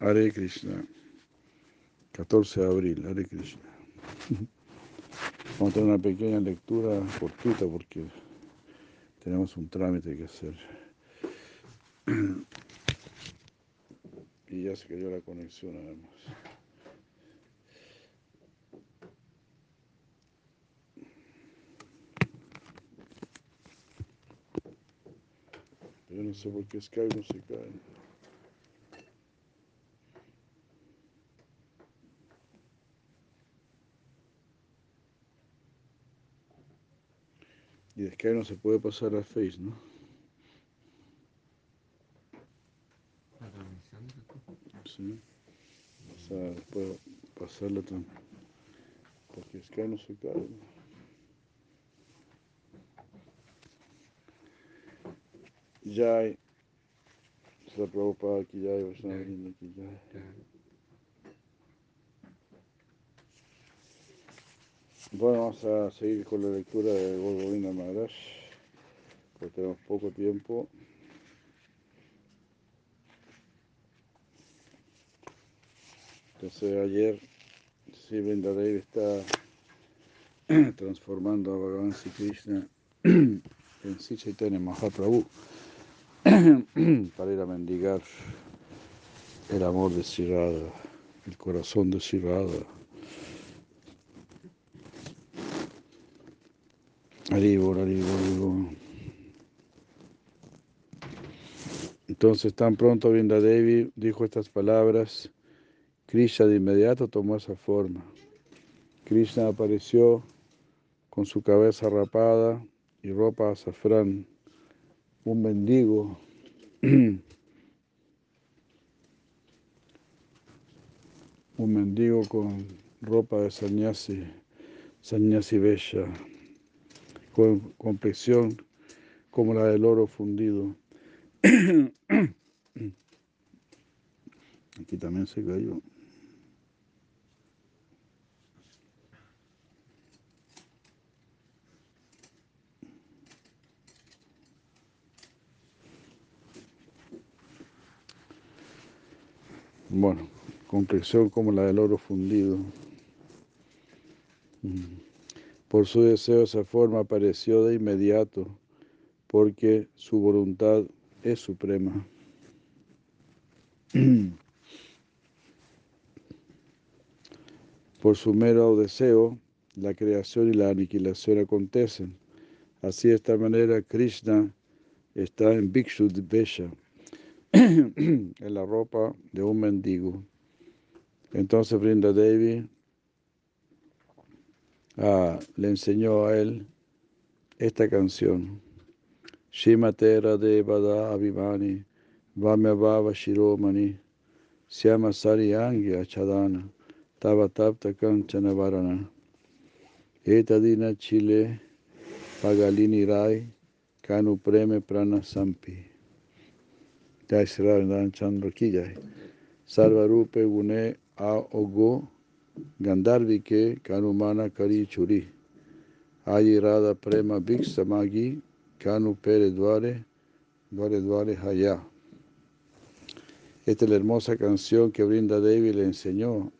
Hare Krishna. 14 de abril, Hare Krishna. Vamos a tener una pequeña lectura cortita porque tenemos un trámite que hacer. Y ya se cayó la conexión además. Yo no sé por qué Skype no se cae. Y de Skype no se puede pasar a Face, ¿no? Sí. O sea, puedo pasarla también. Porque Skype no se cae. ¿no? Jai. Se Prabhupada aquí Jai, Vaishnava aquí Jai. Bueno, vamos a seguir con la lectura de Govinda Maharaj, porque tenemos poco tiempo. Entonces ayer, sí, Vrindadev está transformando a Bhagavan Sri Krishna en Sri Chaitanya Mahaprabhu para ir a mendigar el amor de Sri el corazón de Sri. Haribor, haribor, haribor. Entonces, tan pronto Devi dijo estas palabras, Krishna de inmediato tomó esa forma. Krishna apareció con su cabeza rapada y ropa azafrán, un mendigo. un mendigo con ropa de sannyasi, sannyasi bella con complexión como la del oro fundido. Aquí también se cayó. Bueno, complexión como la del oro fundido. Por su deseo esa forma apareció de inmediato, porque su voluntad es suprema. Por su mero deseo, la creación y la aniquilación acontecen. Así de esta manera Krishna está en Bhikshu en la ropa de un mendigo. Entonces Brinda Devi ah, le enseñó a él esta canción. Shimate Radevada Abhimani Vamya Bhava Shiromani Syama Sariyangi Achadana Tava Tapta Kanchana Varana. Etadina Chile Pagalini Rai Kanu Preme Prana Sampi. Jai Sri Chandra Ki Jai. Sarvarupe Gune A Gandharvike Kanumana Kari Churi. Ayirada Prema Bhiksamagi Kanu Pere Dware Dware Dware Haya. Esta es la hermosa canción que Brinda Devi le enseñó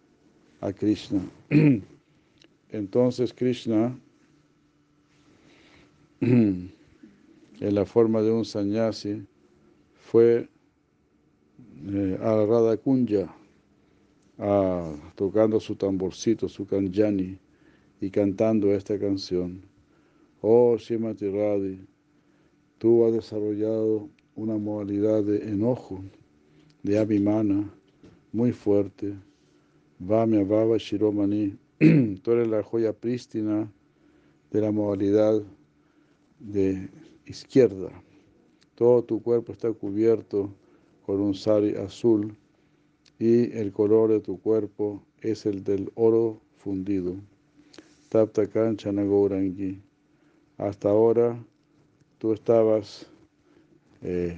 a Krishna. Entonces Krishna, en la forma de un sannyasi, fue eh, a Radha Kunja, tocando su tamborcito, su kanjani, y cantando esta canción. Oh Shimati Radhi, tú has desarrollado una modalidad de enojo de Abhimana, muy fuerte. Vamya Baba Shiromani, tú eres la joya prístina de la modalidad de izquierda. Todo tu cuerpo está cubierto con un sari azul y el color de tu cuerpo es el del oro fundido. Tapta Kanchana Gourangi. Hasta ahora tú estabas eh,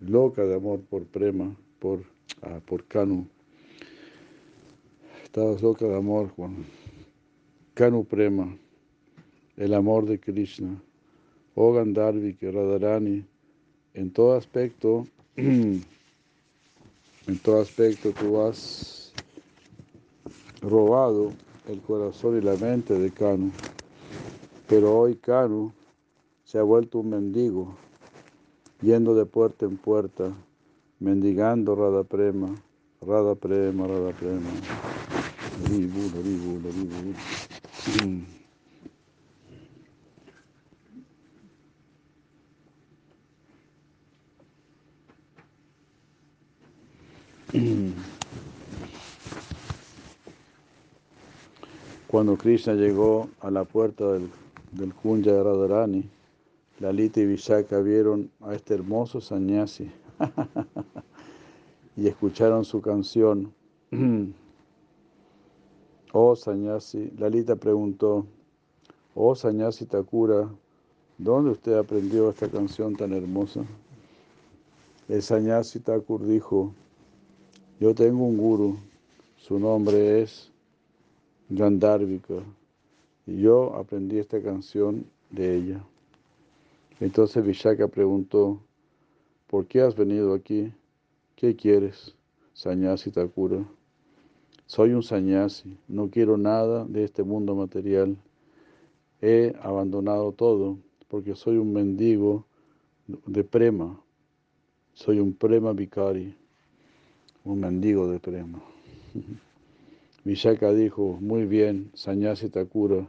loca de amor por Prema por, ah, Kanu. Estabas loca de amor con Kanu Prema, el amor de Krishna. O Gandharvi, que Radharani, en todo aspecto En todo aspecto tú has robado el corazón y la mente de Kanu. Pero hoy Kanu se ha vuelto un mendigo, yendo de puerta en puerta, mendigando Radha Prema, Radha Prema, Radha Prema. Cuando Krishna llegó a la puerta del, del Kunja de Lalita y Vishaka vieron a este hermoso sannyasi y escucharon su canción. oh sannyasi, Lalita preguntó, oh sannyasi Takura, ¿dónde usted aprendió esta canción tan hermosa? El sannyasi Thakur dijo, yo tengo un guru, su nombre es Gandharvika, y yo aprendí esta canción de ella. Entonces Vishaka preguntó, ¿por qué has venido aquí? ¿Qué quieres, Sanyasi Takura? Soy un Sanyasi, no quiero nada de este mundo material. He abandonado todo porque soy un mendigo de prema. Soy un prema vicari un mendigo de prema. Vishaka dijo, muy bien, Sanyasi Takura,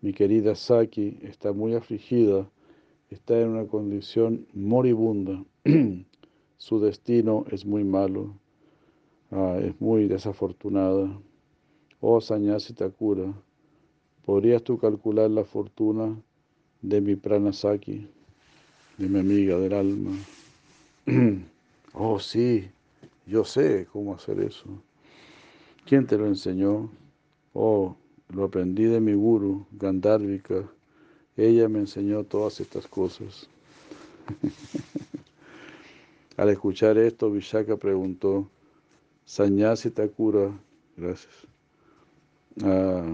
mi querida Saki está muy afligida, está en una condición moribunda, su destino es muy malo, ah, es muy desafortunada. Oh Sanyasi Takura, ¿podrías tú calcular la fortuna de mi prana Saki, de mi amiga del alma? oh sí, yo sé cómo hacer eso. ¿Quién te lo enseñó? Oh, lo aprendí de mi guru, Gandharvika. Ella me enseñó todas estas cosas. Al escuchar esto, Vishaka preguntó, Sanyasi Takura, gracias. Ah,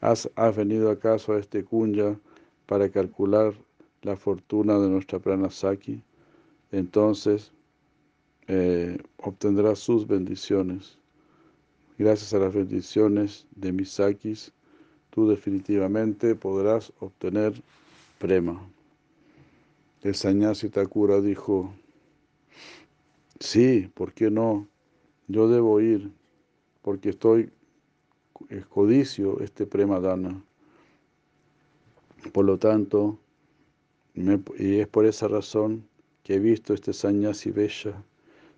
¿has, ¿Has venido acaso a este kunya para calcular la fortuna de nuestra pranasaki? Entonces, eh, obtendrás sus bendiciones. Gracias a las bendiciones de Misakis, tú definitivamente podrás obtener prema. El Sanyasi Takura dijo, sí, ¿por qué no? Yo debo ir porque estoy es codicio este prema dana. Por lo tanto, y es por esa razón que he visto este Sanyasi Besha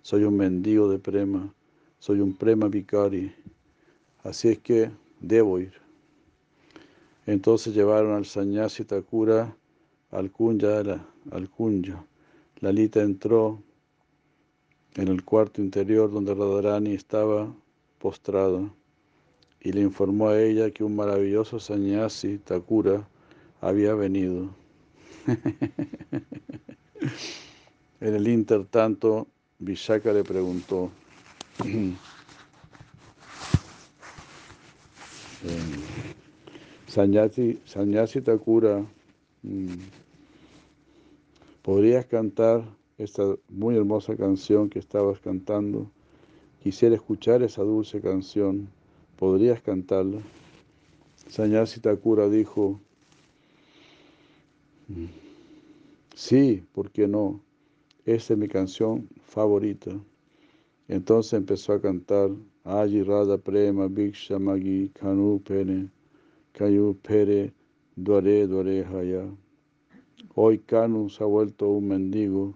soy un mendigo de prema, soy un prema vicari, así es que debo ir. Entonces llevaron al Sanyasi Takura al Kunya, al Kunya. Lalita entró en el cuarto interior donde Radharani estaba postrada y le informó a ella que un maravilloso Sanyasi Takura había venido. en el intertanto, Vishaka le preguntó, Sanyasi, Sanyasi Takura, mm, ¿podrías cantar esta muy hermosa canción que estabas cantando? Quisiera escuchar esa dulce canción. ¿Podrías cantarla? Sanyasi Takura dijo, mm, sí, ¿por qué no? Esta es mi canción favorita. Entonces empezó a cantar Aji Radha Prema Bhiksha Magi Kanu Pene Kayu Pere Duare Duare Haya. Hoy Kanu se ha vuelto un mendigo,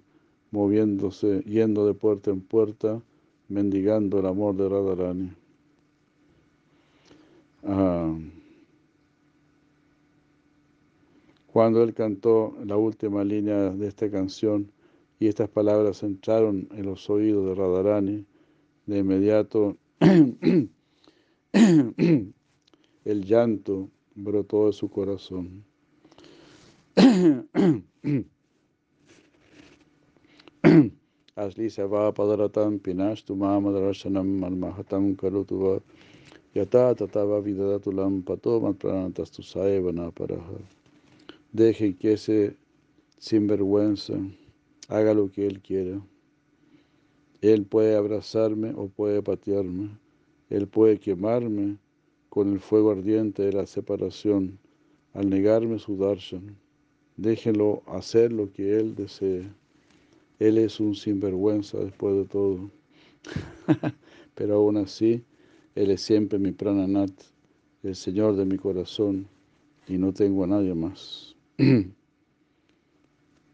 moviéndose, yendo de puerta en puerta, mendigando el amor de Radharani. Ah. Cuando él cantó la última línea de esta canción, y estas palabras entraron en los oídos de Radharani. De inmediato el llanto brotó de su corazón. Asli seva padaratam pinashtu mamadarshanam almahatam karutuva yata tatava vidadatulam pato matpranastastu saevana paraha. Deje que ese sinvergüenza haga lo que Él quiera. Él puede abrazarme o puede patearme. Él puede quemarme con el fuego ardiente de la separación al negarme su darshan. Déjenlo hacer lo que Él desee. Él es un sinvergüenza después de todo. Pero aún así, Él es siempre mi prananat, el Señor de mi corazón, y no tengo a nadie más.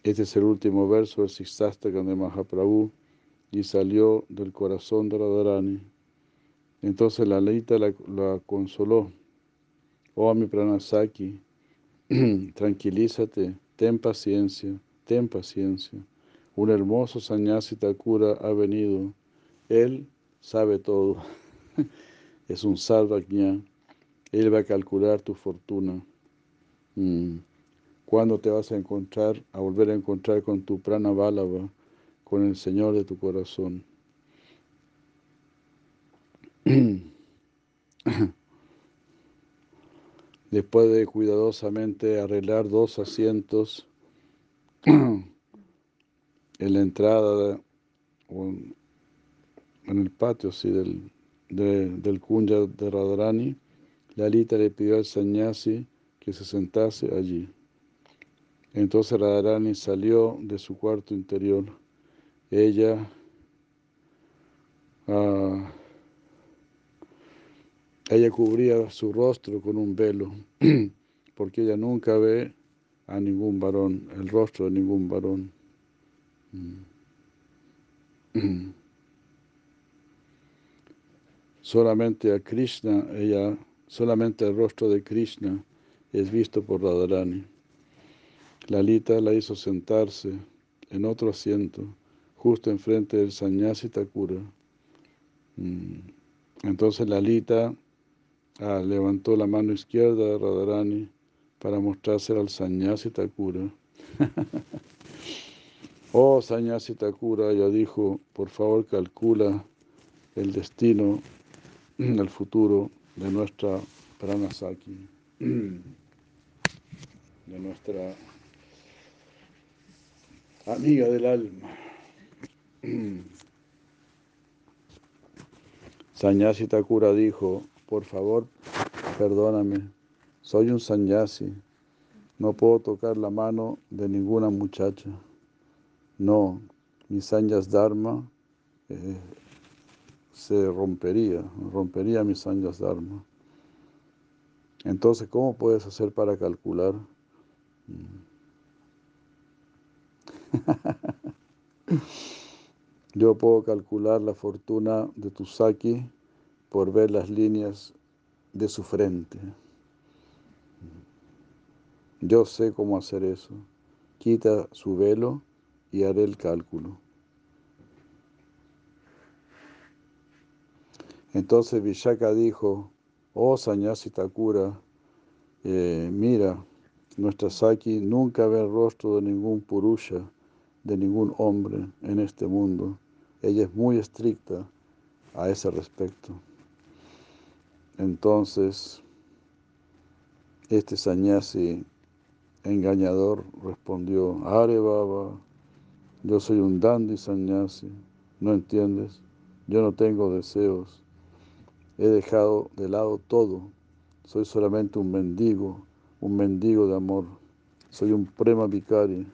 Este es el último verso del Sixtastakam de Mahaprabhu y salió del corazón de Radharani. Entonces la Leita la, consoló. Oh, mi pranasaki, tranquilízate, ten paciencia, ten paciencia. Un hermoso sannyasi Takura ha venido. Él sabe todo. es un salvajña. Él va a calcular tu fortuna. Mm. ¿Cuándo te vas a encontrar, a volver a encontrar con tu prana bálava, con el Señor de tu corazón? Después de cuidadosamente arreglar dos asientos en la entrada en el patio sí, del, del Kunja de Radharani, Lalita le pidió al sannyasi que se sentase allí. Entonces Radharani salió de su cuarto interior. Ella uh, ella cubría su rostro con un velo, porque ella nunca ve a ningún varón, el rostro de ningún varón. Solamente a Krishna, ella, solamente el rostro de Krishna es visto por Radharani. Lalita la hizo sentarse en otro asiento, justo enfrente del Sanyasi Takura. Mm. Entonces Lalita ah, levantó la mano izquierda de Radharani para mostrársela al Sanyasi Takura. oh Sanyasi Takura, ella dijo, por favor calcula el destino, el futuro de nuestra Pranasaki, de nuestra amiga del alma. Sanyasi Takura dijo, por favor, perdóname, soy un sanyasi, no puedo tocar la mano de ninguna muchacha. No, mi sanyas dharma eh, se rompería, rompería mi sanyas dharma. Entonces, ¿cómo puedes hacer para calcular? Yo puedo calcular la fortuna de tu saki por ver las líneas de su frente. Yo sé cómo hacer eso. Quita su velo y haré el cálculo. Entonces Vishaka dijo, oh Sanyasi Takura, eh, mira, nuestra Saki nunca ve el rostro de ningún Purusha de ningún hombre en este mundo. Ella es muy estricta a ese respecto. Entonces, este sannyasi engañador respondió, Are Baba, yo soy un dandy sannyasi, ¿no entiendes? Yo no tengo deseos, he dejado de lado todo, soy solamente un mendigo, un mendigo de amor, soy un prema vicari,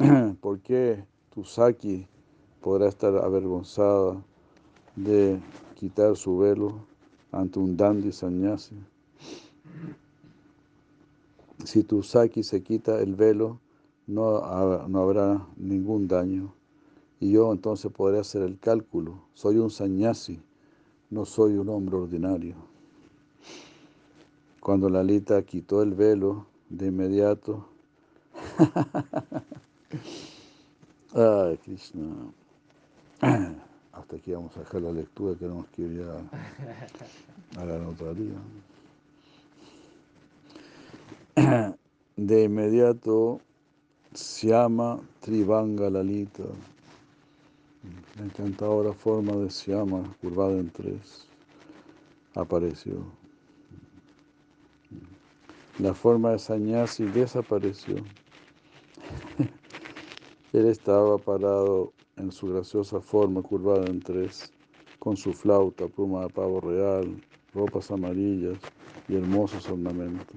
¿Por qué Tusaki podrá estar avergonzada de quitar su velo ante un dandy sannyasi? Si Tusaki se quita el velo, no, no habrá ningún daño. Y yo entonces podré hacer el cálculo. Soy un sannyasi, no soy un hombre ordinario. Cuando Lalita quitó el velo, de inmediato Ay, Krishna. Hasta aquí vamos a dejar la lectura, que ir ya a la notaría. De inmediato se llama Trivanga Lalita, la encantadora forma de Siama, curvada en tres, apareció. La forma de Sanyasi desapareció. Él estaba parado en su graciosa forma curvada en tres, con su flauta, pluma de pavo real, ropas amarillas y hermosos ornamentos.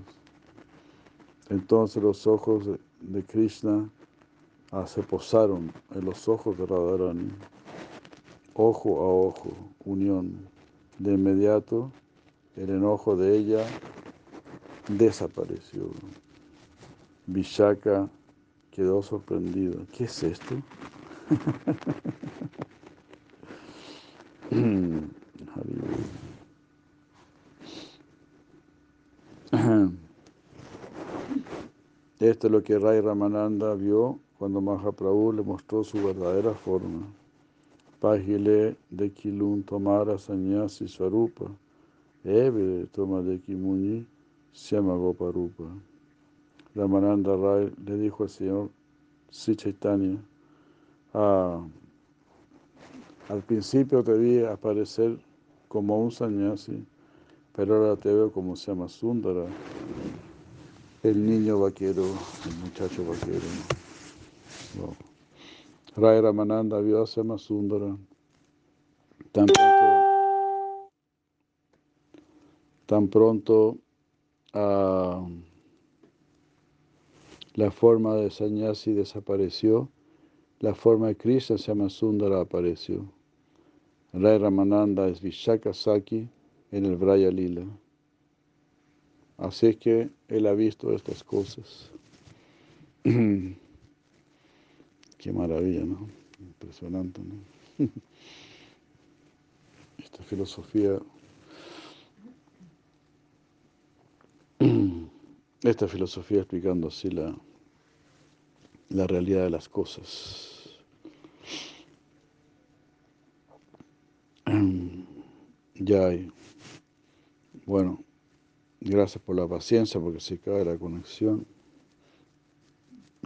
Entonces los ojos de Krishna ah, se posaron en los ojos de Radharani, ojo a ojo, unión. De inmediato el enojo de ella desapareció. Vishaka quedó sorprendida. ¿Qué es esto? Esto es lo que Rai Ramananda vio cuando Mahaprabhu le mostró su verdadera forma. Pagile de Kilun Tomara Sanyasi Swarupa, Eve Toma de Kimuni Syama Goparupa. Ramananda Rai le dijo al Señor Sri Chaitanya, ah, al principio te vi aparecer como un sannyasi, pero ahora te veo como se llama Sundara, el niño vaquero, el muchacho vaquero. Wow. Rai Ramananda vio a Sema Sundara tan pronto, tan pronto uh, la forma de sannyasi desapareció, la forma de Krishna se llama Sundara apareció. Rai Ramananda es Vishaka Saki en el Braya Lila. Así es que él ha visto estas cosas. Qué maravilla, ¿no? Impresionante, ¿no? Esta filosofía, esta filosofía explicando así la, la realidad de las cosas. Ya hay. Bueno, gracias por la paciencia porque se cae la conexión.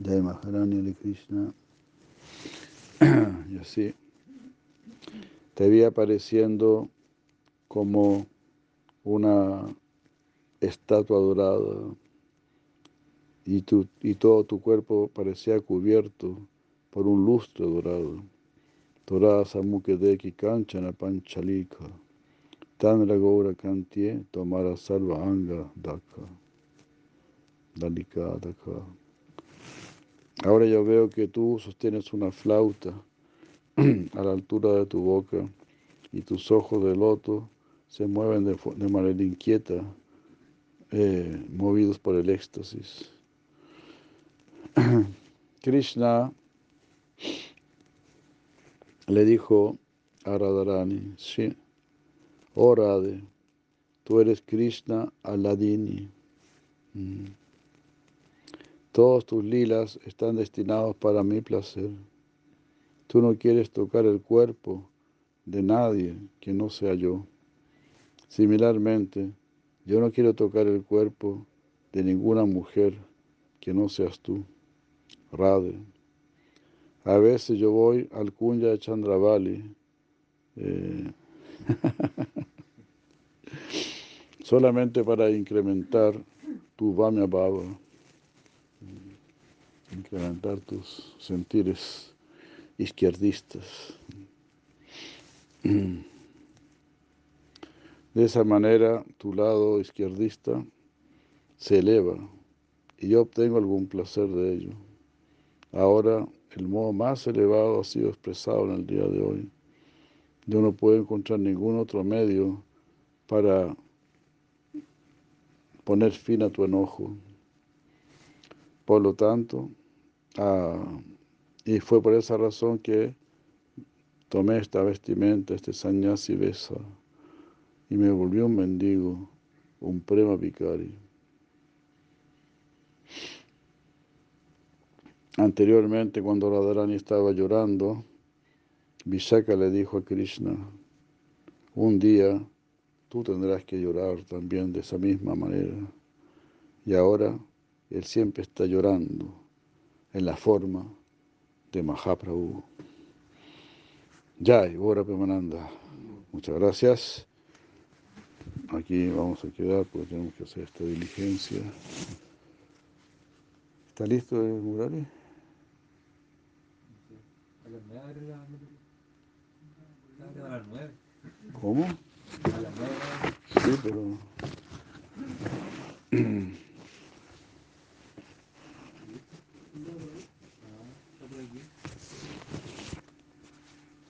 Jai Maharani Ali Krishna. y así. Te vi apareciendo como una estatua dorada y, tu, y todo tu cuerpo parecía cubierto por un lustre dorado. Torada Samukedeki Kanchana Panchalika. Tanra Gaura Kantie Tomara Salva Anga Daka. Dalika Daka. Ahora yo veo que tú sostienes una flauta a la altura de tu boca y tus ojos de loto se mueven de, de manera inquieta, eh, movidos por el éxtasis. Krishna le dijo a Radharani, sí, oh Radhe, tú eres Krishna Aladini. Mm. Todos tus lilas están destinados para mi placer. Tú no quieres tocar el cuerpo de nadie que no sea yo. Similarmente, yo no quiero tocar el cuerpo de ninguna mujer que no seas tú. Radhe. A veces yo voy al Kunya de Chandravali eh, solamente para incrementar tu Vamya Bhava, incrementar tus sentires izquierdistas. De esa manera tu lado izquierdista se eleva y yo obtengo algún placer de ello. Ahora el modo más elevado ha sido expresado en el día de hoy. Yo no puedo encontrar ningún otro medio para poner fin a tu enojo. Por lo tanto, ah, y fue por esa razón que tomé esta vestimenta, este sannyasi besa, y me volví un mendigo, un prema vicari. Anteriormente, cuando Radharani estaba llorando, Vishaka le dijo a Krishna, un día tú tendrás que llorar también de esa misma manera. Y ahora él siempre está llorando en la forma de Mahaprabhu. Jai, Bora Pemananda. Muchas gracias. Aquí vamos a quedar porque tenemos que hacer esta diligencia. ¿Está listo el mural? A las nueve abre la Abre a las nueve. ¿Cómo? A las nueve. Sí, pero...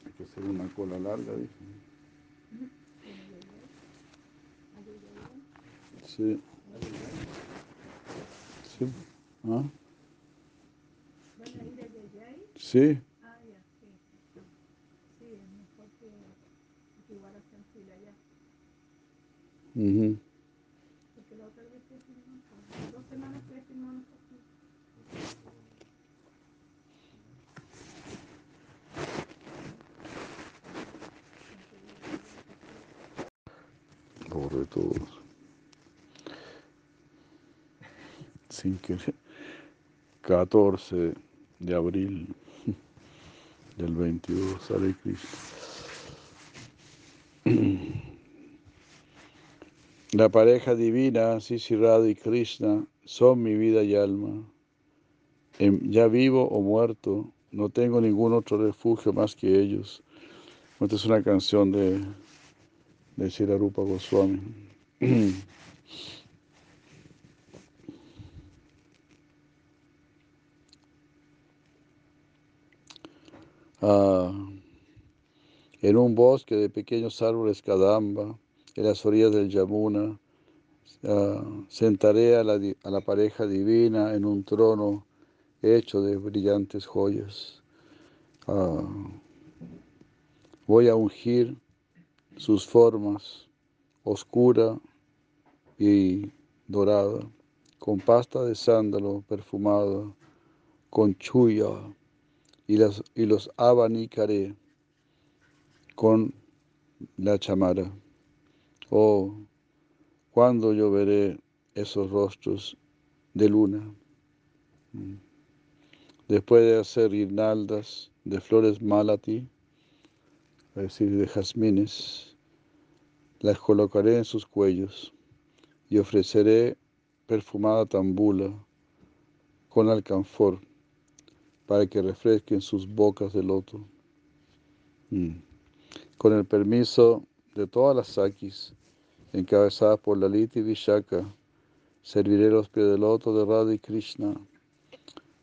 Hay que hacer una cola larga, dice. Sí. Sí. ¿Ah? Sí. Sí, es mejor que, que igual hacen fila allá. Aquí. Pobre todos. Sin querer. 14 de abril del 22, Hare Krishna. La pareja divina, Sisi Radha y Krishna, son mi vida y alma. Em, Ya vivo o muerto, no tengo ningún otro refugio más que ellos. Esta es una canción de, de Goswami. Ah, en un bosque de pequeños árboles kadamba, en las orillas del Yamuna, ah, sentaré a la, a la pareja divina en un trono hecho de brillantes joyas. Ah, voy a ungir sus formas oscura y dorada, con pasta de sándalo perfumada, con chuya, y, y los abanicaré con la chamara. Oh, cuando yo veré esos rostros de luna, Mm. después de hacer guirnaldas de flores malati, es decir, de jazmines, las colocaré en sus cuellos y ofreceré perfumada tambula con alcanfor para que refresquen sus bocas de loto. Mm. Con el permiso de todas las sakis, encabezadas por Lalita y Vishaka, serviré los pies de loto de Radha Krishna.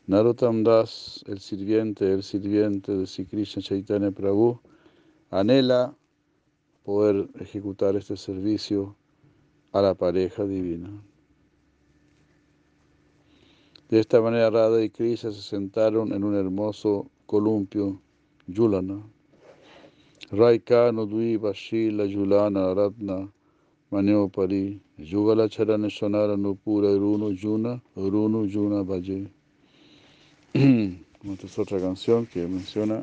Narottam Das, el sirviente, el sirviente de Sri Krishna Chaitanya Prabhu, anhela poder ejecutar este servicio a la pareja divina. De esta manera Radha y Krishna se sentaron en un hermoso columpio, Yulana. Raika Nudui Bashila Yulana Ratna Maneopari Yugala Charane Sonara Nupura Runu Yuna Runu Yuna Valle. Esta es otra canción que menciona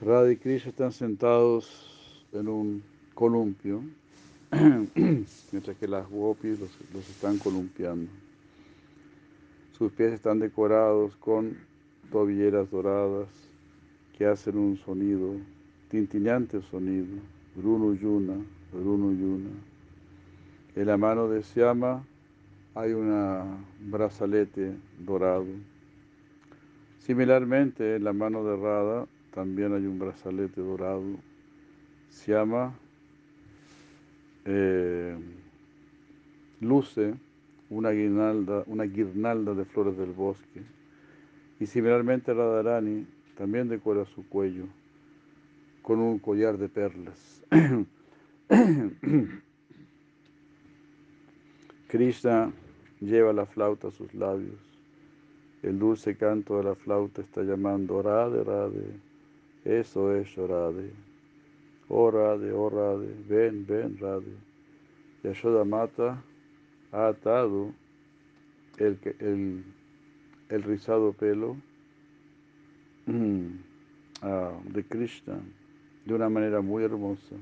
Radha y Krishna están sentados en un columpio, mientras que las gopis los, están columpiando. Sus pies están decorados con tobilleras doradas que hacen un sonido, tintineante sonido, Runu Yuna, Runu Yuna. En la mano de Siama hay un brazalete dorado. Similarmente, en la mano de Radha también hay un brazalete dorado. Siama eh, luce una guirnalda, una guirnalda de flores del bosque. Y similarmente Radharani también decora su cuello con un collar de perlas. Krishna lleva la flauta a sus labios. El dulce canto de la flauta está llamando Radhe, Radhe. Eso es Radhe. Oh Radhe, oh Radhe, ven, ven Radhe. Yashoda Mata ha atado el, el, el rizado pelo ah, de Krishna de una manera muy hermosa.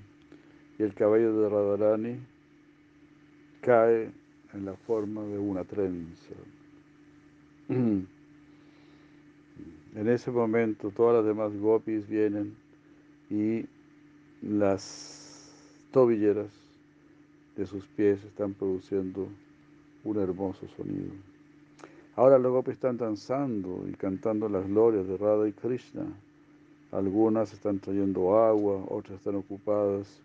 Y el cabello de Radharani cae en la forma de una trenza. En ese momento todas las demás gopis vienen y las tobilleras de sus pies están produciendo un hermoso sonido. Ahora los gopis están danzando y cantando las glorias de Radha y Krishna. Algunas están trayendo agua, otras están ocupadas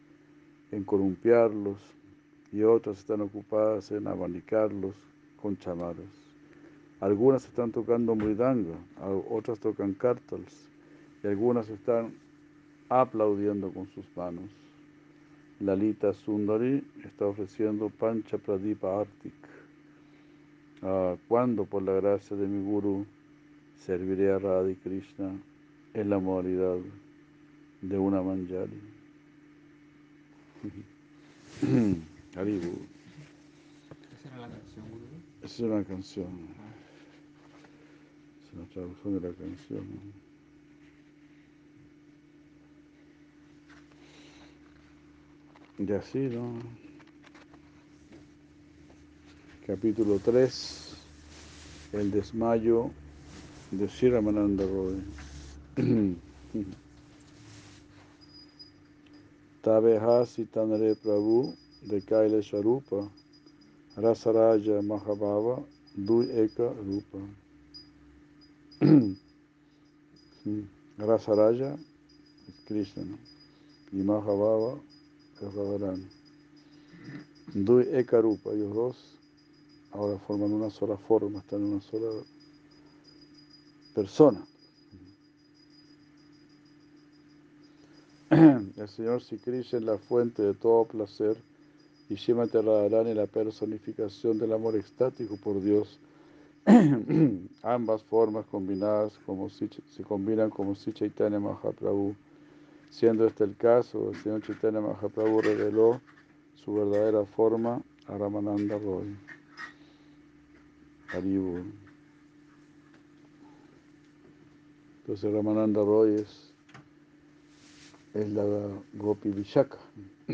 en columpiarlos y otras están ocupadas en abanicarlos con chamaras. Algunas están tocando mridanga, otras tocan kartals y algunas están aplaudiendo con sus manos. Lalita Sundari está ofreciendo Pancha Pradipa Artik. Ah, cuando por la gracia de mi Guru serviré a Radha Krishna en la modalidad de una manjari. Haribu. Esa era la canción, Guru. Esa es una canción. Es una traducción de la canción. Y así, ¿no? Capítulo 3, el desmayo de Shiramananda Roy. Tabehasi Tanare Prabhu de Kaila Sharupa, Rasaraja Mahabhava, Dui Eka Rupa. Rasaraja es Krishna, ¿no? y Mahabhava Radharani. Dui Eka Rupa, ellos dos ahora forman una sola forma, están en una sola persona. El Señor Krishna es la fuente de todo placer y Shimati Radharani la personificación del amor extático por Dios. Ambas formas combinadas como si, se combinan como si Chaitanya Mahaprabhu. Siendo este el caso, el Señor Chaitanya Mahaprabhu reveló su verdadera forma a Ramananda Roy. Haribu. Entonces Ramananda Roy es, es la Gopi Vishaka.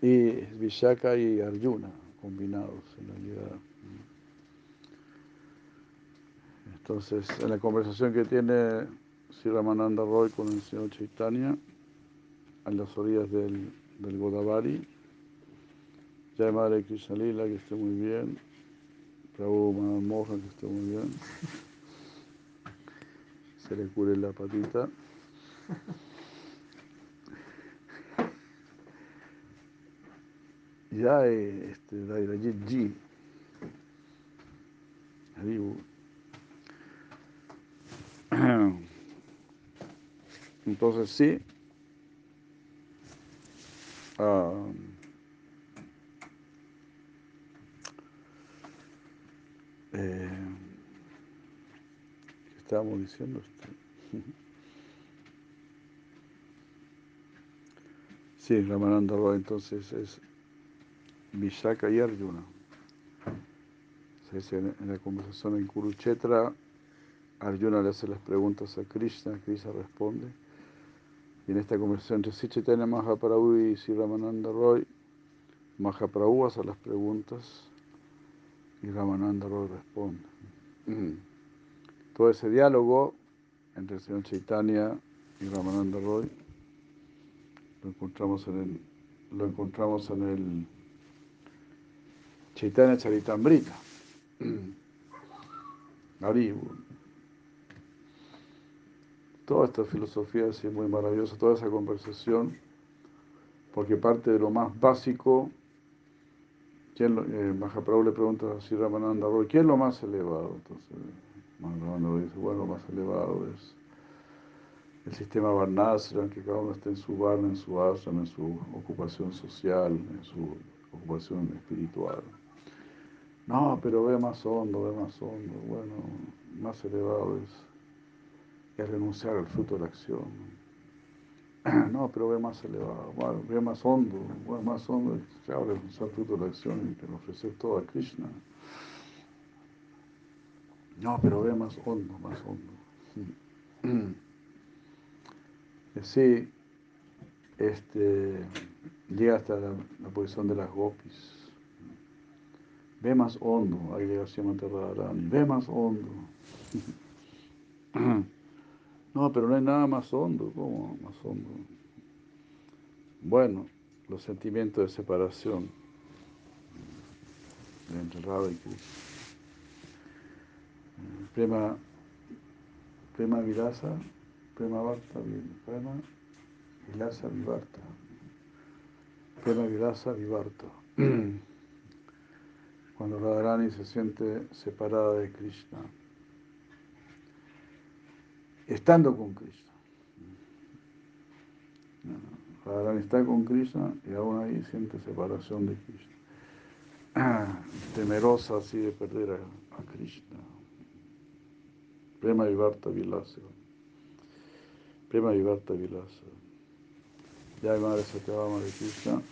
y Vishaka y Arjuna combinados en realidad. Entonces, en la conversación que tiene Sri Ramananda Roy con el señor Chaitanya, en las orillas del, del Godavari, Jai Madre Krishna Lila, que esté muy bien, Prabhu Manan Mohan, que esté muy bien, se le cure la patita. Ya este, Dairajit G. Haribu. Entonces sí, eh, ¿qué estábamos diciendo? Este? Sí, Ramananda Roy entonces es Vishaka y Arjuna. Se dice en la conversación en Kurukshetra, Arjuna le hace las preguntas a Krishna, Krishna responde. En esta conversación entre Sri Chaitanya Mahaprabhu y Sri Ramananda Roy, Mahaprabhu hace las preguntas y Ramananda Roy responde. Todo ese diálogo entre el señor Chaitanya y Ramananda Roy lo encontramos en el, lo encontramos en el Chaitanya Charitamrita. Haribu. Toda esta filosofía es muy maravillosa, toda esa conversación, porque parte de lo más básico, ¿quién lo, eh, Mahaprabhu le pregunta a Sri Ramananda Roy, ¿quién es lo más elevado? Entonces, Mahaprabhu dice, bueno, lo más elevado es el sistema Varnasra, que cada uno esté en su varna, en su ashram, en su ocupación social, en su ocupación espiritual. No, pero ve más hondo, ve más hondo. Bueno, más elevado es, es renunciar al fruto de la acción. No, pero ve más elevado, ve más hondo, bueno, más hondo es claro, renunciar al fruto de la acción y ofrecer todo a Krishna. No, pero ve más hondo, más hondo. Y así este, llega hasta la, la posición de las gopis. Ve más hondo, llega Srimati Radharani, ve más hondo. No, pero no hay nada más hondo, ¿cómo más hondo? Bueno, los sentimientos de separación entre Radha y Krishna. Prema, prema Vilasa, Prema Varta, Prema Vilasa Vivarta. Prema Vilasa Vivarta. Cuando Radharani se siente separada de Krishna, estando con Krishna. Radharani está con Krishna y aún ahí siente separación de Krishna. Temerosa así de perder a, a Krishna. Prema Vivarta Vilasa. Prema Vivarta Vilasa. Ya madre Satyabama de Krishna.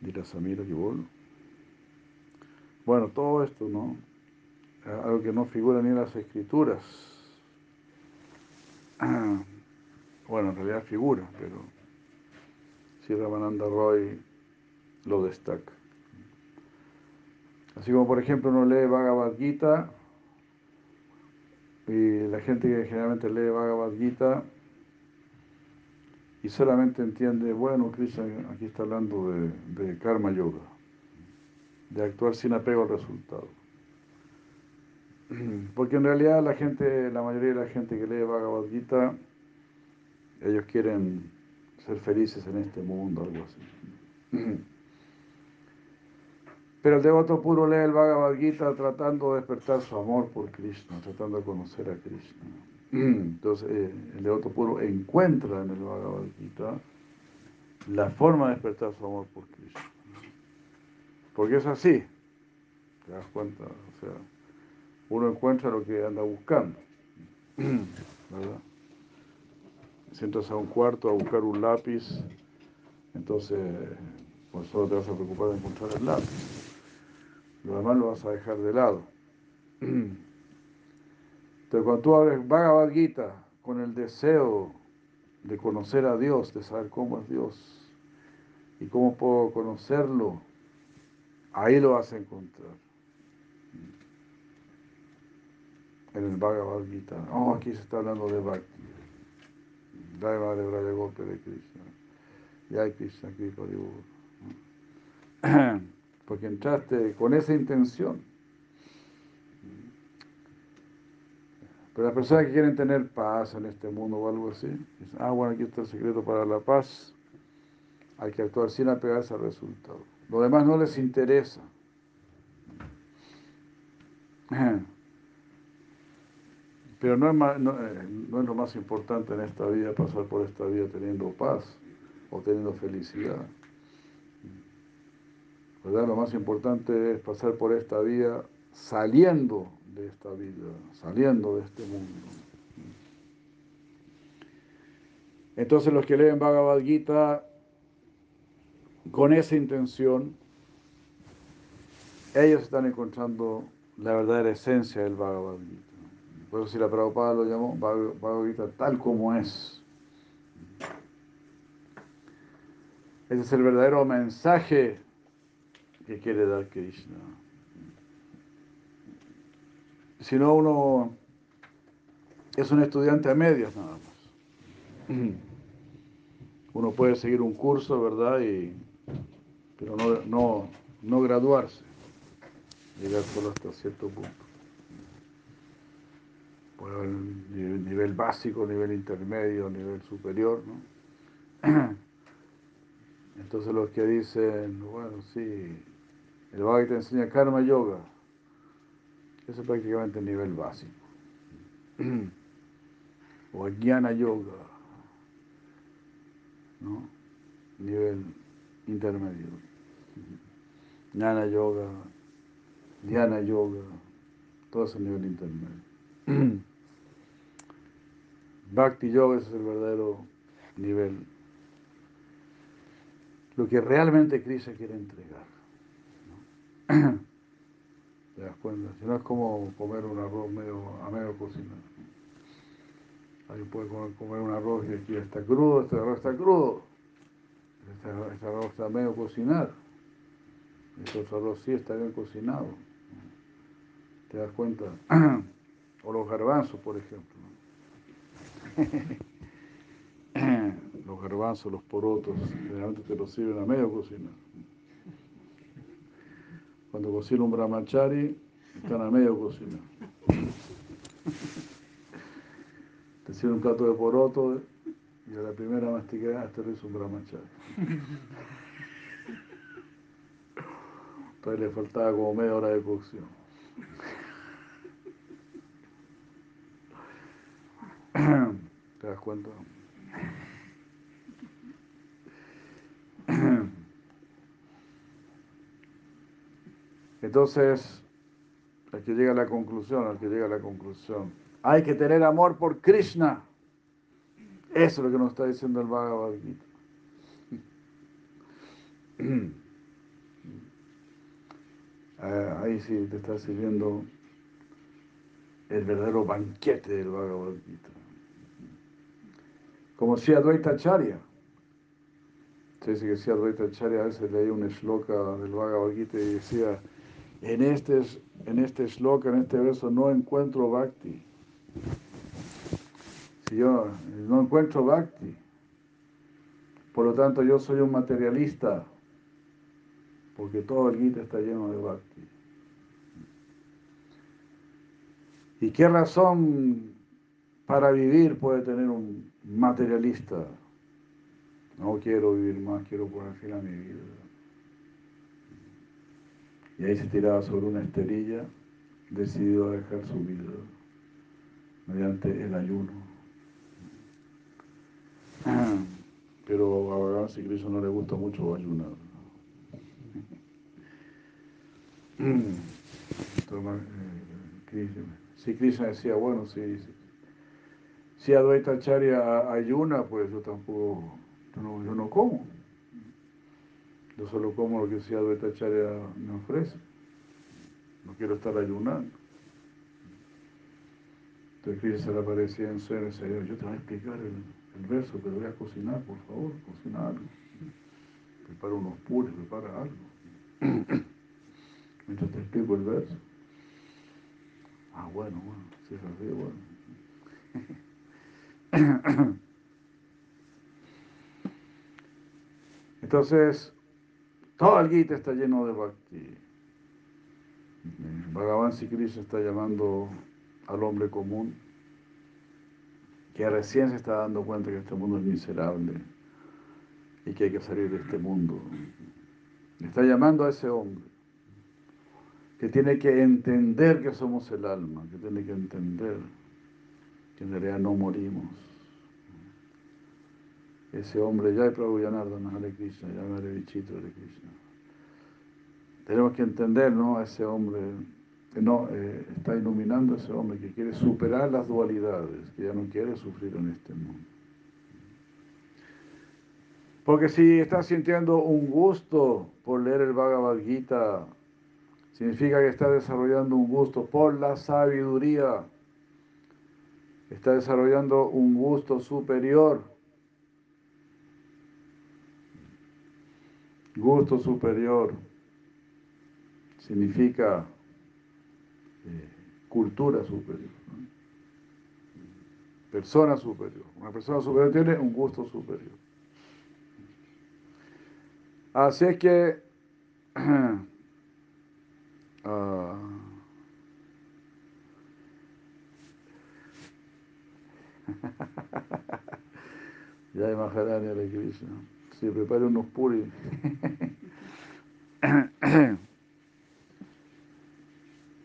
Dila Samira Kibol. Bueno, todo esto, ¿no? Algo que no figura ni en las escrituras. Bueno, en realidad figura, pero si Ramananda Roy lo destaca. Así como, por ejemplo, uno lee Bhagavad Gita y la gente que generalmente lee Bhagavad Gita y solamente entiende, bueno, Krishna aquí está hablando de, de karma yoga, de actuar sin apego al resultado. Porque en realidad la gente, la mayoría de la gente que lee Bhagavad Gita, ellos quieren ser felices en este mundo, algo así. Pero el devoto puro lee el Bhagavad Gita tratando de despertar su amor por Krishna, tratando de conocer a Krishna. Entonces, eh, el devoto puro encuentra en el Bhagavad Gita la forma de despertar su amor por Krishna. Porque es así, te das cuenta, o sea, uno encuentra lo que anda buscando, ¿verdad? Si entras a un cuarto a buscar un lápiz, entonces pues solo te vas a preocupar de encontrar el lápiz. Lo demás lo vas a dejar de lado. Entonces cuando tú abres Bhagavad Gita con el deseo de conocer a Dios, de saber cómo es Dios y cómo puedo conocerlo, ahí lo vas a encontrar. En el Bhagavad Gita. Oh, aquí se está hablando de Bhakti. Daiva de Braya Golpe de Krishna. Y hay Krishna Kripa porque entraste con esa intención. Pero las personas que quieren tener paz en este mundo o algo así, dicen, ah, bueno, aquí está el secreto para la paz, hay que actuar sin apegarse al resultado. Lo demás no les interesa. Pero no es, eh, no es lo más importante en esta vida, pasar por esta vida teniendo paz o teniendo felicidad. ¿verdad? Lo más importante es pasar por esta vida saliendo de esta vida, saliendo de este mundo. Entonces los que leen Bhagavad Gita con esa intención, ellos están encontrando la verdadera esencia del Bhagavad Gita. Por eso si la Prabhupada lo llamó Bhagavad Gita tal como es. Ese es el verdadero mensaje que quiere dar Krishna. Si no, uno es un estudiante a medias nada más. Uno puede seguir un curso, ¿verdad? Y, pero no, no, no graduarse, llegar solo hasta cierto punto. Nivel básico, nivel intermedio, nivel superior, ¿no? Entonces los que dicen, bueno, sí, el Bhagavad te enseña karma yoga. Eso es prácticamente el nivel básico. o jnana yoga. ¿No? Nivel intermedio. Jnana yoga, dhyana yoga, todo es el nivel intermedio. Bhakti yoga es el verdadero nivel. Lo que realmente Krishna quiere entregar. ¿Te das cuenta? Si no es como comer un arroz medio, a medio cocinar. Alguien puede comer, un arroz y aquí está crudo, este arroz está crudo. Este, este arroz está medio cocinado. Este otro arroz sí está bien cocinado. ¿Te das cuenta? o los garbanzos, por ejemplo. los garbanzos, los porotos, generalmente te los sirven a medio cocinar. Cuando cocina un brahmachari, están a medio cocinar. Te sirve un plato de poroto y a la primera masticada te hizo un brahmachari. Entonces le faltaba como media hora de cocción. ¿Te das cuenta? Entonces, al que llega a la conclusión, al que llega a la conclusión, hay que tener amor por Krishna. Eso es lo que nos está diciendo el Bhagavad Gita. Ah, ahí sí te está sirviendo el verdadero banquete del Bhagavad Gita. Como si Acharya. Se dice que si Acharya a veces leía un shloka del Bhagavad Gita y decía, en este, en este shloka, en este verso, no encuentro bhakti. Si yo no encuentro bhakti, por lo tanto yo soy un materialista, porque todo el Gita está lleno de bhakti. ¿Y qué razón para vivir puede tener un materialista? No quiero vivir más, quiero poner fin a mi vida. Y ahí se tiraba sobre una esterilla, decidido a dejar su vida mediante el ayuno. Pero a Bhagavan Cristo no le gusta mucho ayunar. Si Krishna decía, bueno, si, si Advaita Acharya ayuna, pues yo tampoco, yo no, yo no como. Yo solo como lo que si Advaita Acharya me ofrece. No quiero estar ayunando. Entonces Krishna se le aparecía en sueño y decía, yo te voy a explicar el, verso, pero voy a cocinar, por favor, cocina algo. Prepara unos puros, prepara algo. Mientras te explico el verso. Ah, bueno, bueno, si es así, bueno. Entonces, todo el Gita está lleno de bhakti. Bhagavan Krishna está llamando al hombre común que recién se está dando cuenta que este mundo es miserable y que hay que salir de este mundo. Está llamando a ese hombre que tiene que entender que somos el alma, que tiene que entender que en realidad no morimos. Ese hombre, ya Prabhu Yanardana, Hare Krishna, ya Hare Vichito, Hare Krishna. Tenemos que entender, ¿no? A ese hombre, que no, eh, está iluminando a ese hombre que quiere superar las dualidades, que ya no quiere sufrir en este mundo. Porque si está sintiendo un gusto por leer el Bhagavad Gita, Significa que está desarrollando un gusto por la sabiduría. Está desarrollando un gusto superior. Gusto superior significa eh, cultura superior. Persona superior. Una persona superior tiene un gusto superior. Así es que Uh, ya Maharani Hare Krishna. Si prepare unos puris.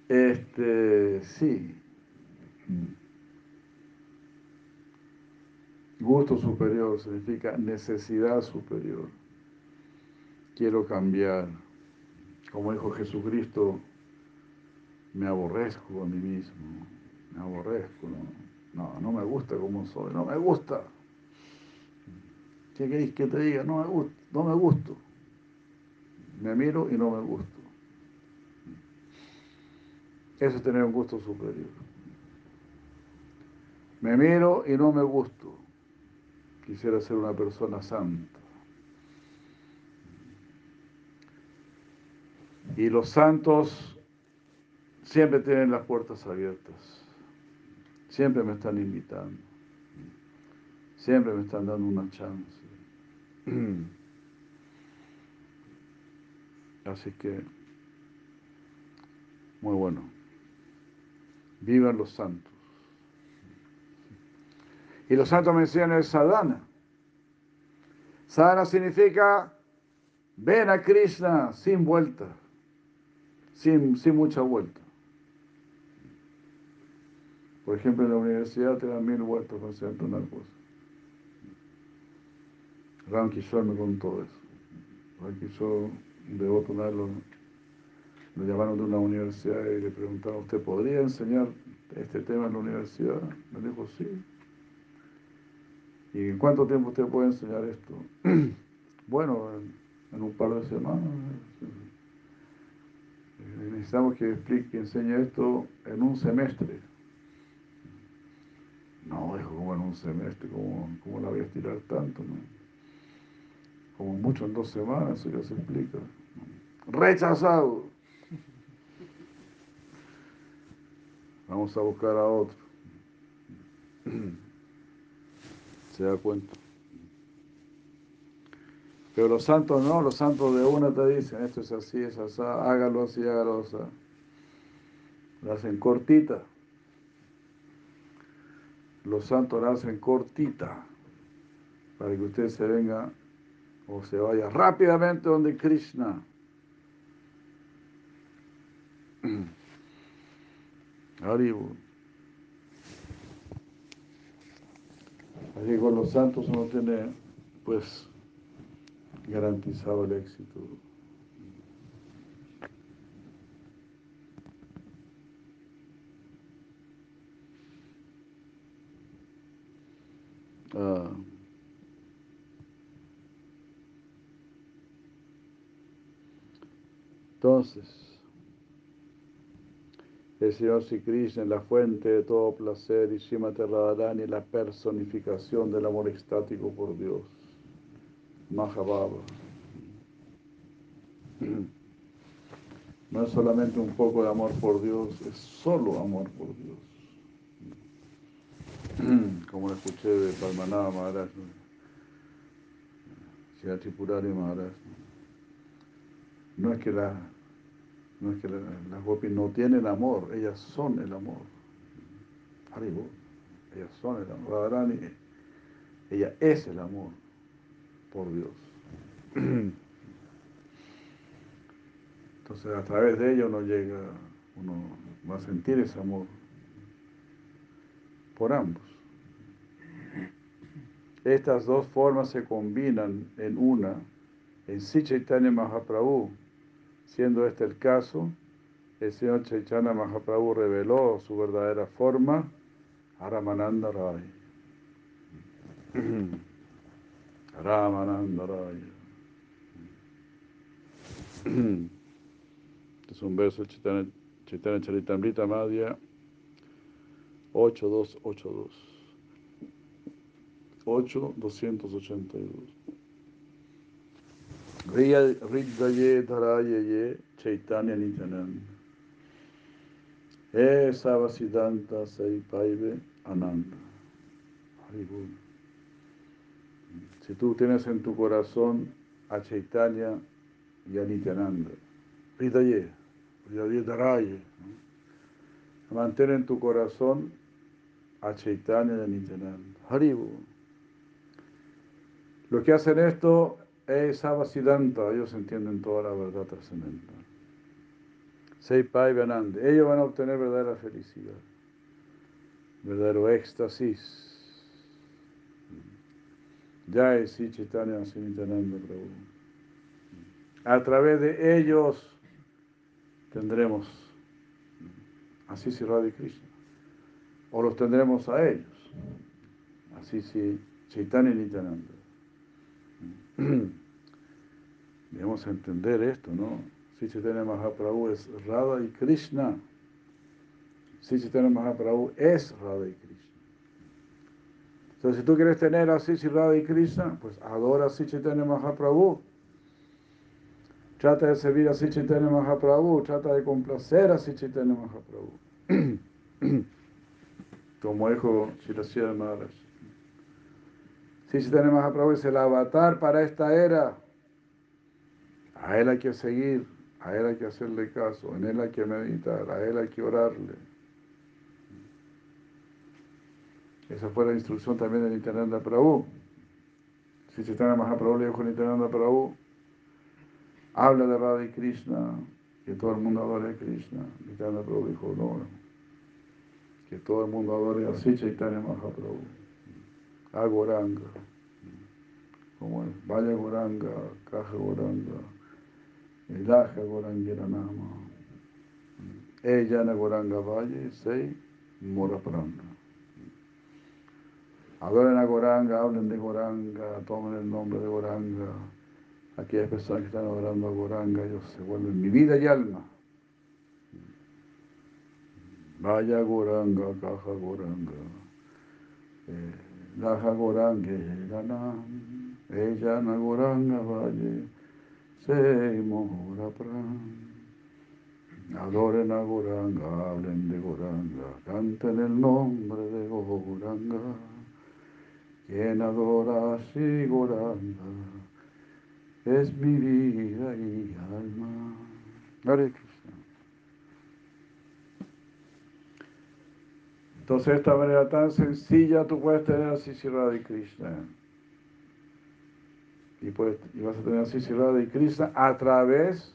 este, sí. Gusto superior significa necesidad superior. Quiero cambiar. Como dijo Jesucristo, me aborrezco a mí mismo, me aborrezco, no, no, me gusta como soy, no me gusta. ¿Qué queréis que te diga? No me gusta, no me gusto. Me miro y no me gusto. Eso es tener un gusto superior. Me miro y no me gusto. Quisiera ser una persona santa. Y los santos siempre tienen las puertas abiertas. Siempre me están invitando. Siempre me están dando una chance. Así que, muy bueno. Vivan los santos. Y los santos mencionan el sadhana. Sadhana significa ven a Krishna sin vuelta, sin, sin mucha vuelta. Por ejemplo, en la universidad te dan mil vueltas para hacer una cosa. Ram me contó eso. Ram un devoto lo, llamaron de una universidad y le preguntaron, ¿usted podría enseñar este tema en la universidad? Me dijo, sí. ¿Y en cuánto tiempo usted puede enseñar esto? bueno, en, un par de semanas. Eh, necesitamos que explique, que enseñe esto en un semestre. No, dijo, como en un semestre, ¿cómo, la voy a estirar tanto? Como mucho en dos semanas, eso ya se explica. Rechazado. Vamos a buscar a otro. se da cuenta. Pero los santos no, los santos de una te dicen, esto es así, es así, hágalo así, hágalo así. Lo hacen cortita. Los santos lo hacen cortita para que usted se venga o se vaya rápidamente donde Krishna. Haribu. Así con los santos uno tiene, pues, garantizado el éxito. Ah. Entonces, el Señor Sri Krishna la fuente de todo placer, y Srimati Radharani, la personificación del amor extático por Dios. Mahababa. No es solamente un poco de amor por Dios, es solo amor por Dios. Como lo escuché de Palmanaba Maharaj, Tripurari Maharaj. No es que la no es que las gopis no tienen amor, ellas son el amor. ellas son el amor. Radharani, ella es el amor por Dios. Entonces a través de ella uno llega, uno va a sentir ese amor por ambos. Estas dos formas se combinan en una, en Sri Chaitanya Mahaprabhu, Siendo este el caso, el señor Chaitanya Mahaprabhu reveló su verdadera forma a Ramananda Rai. Ramananda Rai. Es un verso Chaitanya, Chaitanya Charitamrita Madhya 8282. 8282. Riddaye Dharaye Chaitanya Nityananda. E Savasiddhanta Saipaive Ananda. Si tú tienes en tu corazón a Chaitanya y a Nityananda, Riddaye, Riddaye Dharaye, mantén en tu corazón a Chaitanya y a Nityananda. Haribu. Lo que hacen esto es Siddhanta, ellos entienden toda la verdad trascendental. Seipai Vanande, ellos van a obtener verdadera felicidad, verdadero éxtasis. Ya es Chaitanya Prabhu. A través de ellos tendremos así si Radha Krishna. O los tendremos a ellos. Así si Chaitanya Nityananda. Debemos entender esto, ¿no? Si Chaitanya Mahaprabhu es Radha y Krishna. Si Chaitanya Mahaprabhu es Radha y Krishna. Entonces, si tú quieres tener a Sri Radha y Krishna, pues adora a Sri Chaitanya Mahaprabhu. Trata de servir a Sri Chaitanya Mahaprabhu, trata de complacer a Sri Chaitanya Mahaprabhu. Como dijo Shirasya Maharaj. Si Chaitanya Mahaprabhu es el avatar para esta era, a él hay que seguir, a él hay que hacerle caso, en él hay que meditar, a él hay que orarle. Esa fue la instrucción también de Nityananda Prabhu. Si Chaitanya Mahaprabhu le dijo a Nityananda Prabhu, habla de Radha y Krishna, que todo el mundo adore a Krishna. Nityananda Prabhu dijo, no, que todo el mundo adore a Chaitanya Mahaprabhu, a Goranga. Como es, vaya Goranga, caja Goranga, Ilaja Gorangira Nama, Ella Goranga Valle, Sei Mora Pranga. Adoren a Goranga, hablen de Goranga, tomen el nombre de Goranga. Aquellas personas que están adorando a Goranga, ellos se vuelven mi vida y alma. Vaya Goranga, caja Goranga. Laja Goranga, ella na Goranga Valle, se mora pran. Adoren a Goranga, hablen de Goranga, canten el nombre de Goranga. Quien adora a Goranga es mi vida y alma Krishna. Entonces, de esta manera tan sencilla, tú puedes tener a Sisi y Krishna. Y, puedes, y vas a tener a Sisi y Krishna a través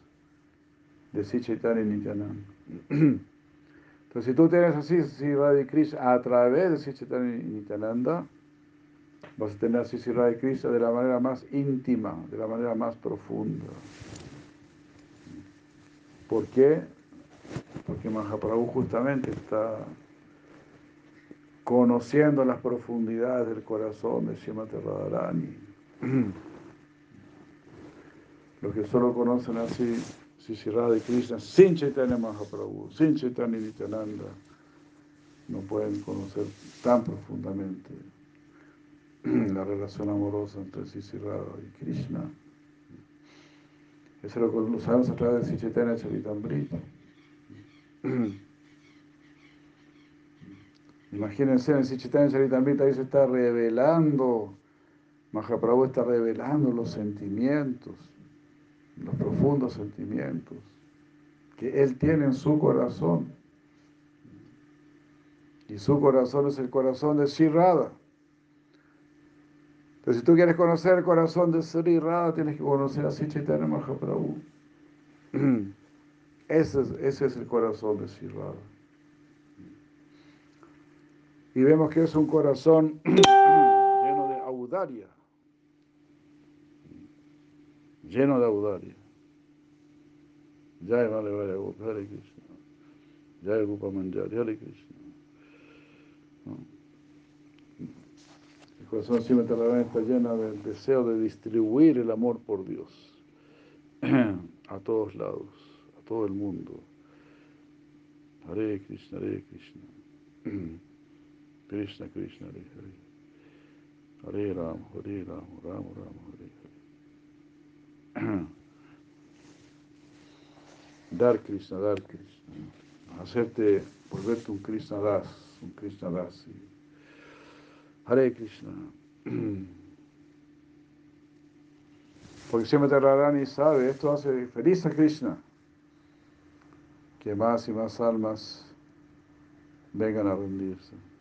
de Sri Chaitanya y Nityananda. Entonces, si tú tienes a Sisi y Krishna a través de Sri Chaitanya y Nityananda, vas a tener a Sisi y Krishna de la manera más íntima, de la manera más profunda. ¿Por qué? Porque Mahaprabhu justamente está conociendo las profundidades del corazón de Srimati Radharani. Los que solo conocen así Sisi Radha y Krishna sin Chaitanya Mahaprabhu, sin Chaitanya Nityananda, no pueden conocer tan profundamente la relación amorosa entre Sisi Radha y Krishna. Eso lo, lo sabemos a través de Chaitanya Charitamrita. Imagínense, en Chaitanya Charitamrita ahí se está revelando, Mahaprabhu está revelando los sentimientos, los profundos sentimientos que él tiene en su corazón. Y su corazón es el corazón de Sri Radha. Entonces, si tú quieres conocer el corazón de Sri tienes que conocer a Sri Chaitanya Mahaprabhu. Ese es, ese es el corazón de Sri. Y vemos que es un corazón lleno de audaria. Lleno de audaria. Jai vale vale Hare Krishna. Jai Rupa Manjari, Hare Krishna. El corazón siempre está lleno del deseo de distribuir el amor por Dios a todos lados, a todo el mundo. Hare Krishna, Hare Krishna. Krishna, Krishna, Hare Hare. Hare Ram, Hare Ram, Ram Ram, Hare Hare. Dar Krishna, dar Krishna. Hacerte, volverte un Krishna Das, un Krishna Das. Hare Krishna. Porque siempre Radharani sabe, esto hace feliz a Krishna. Que más y más almas vengan a rendirse.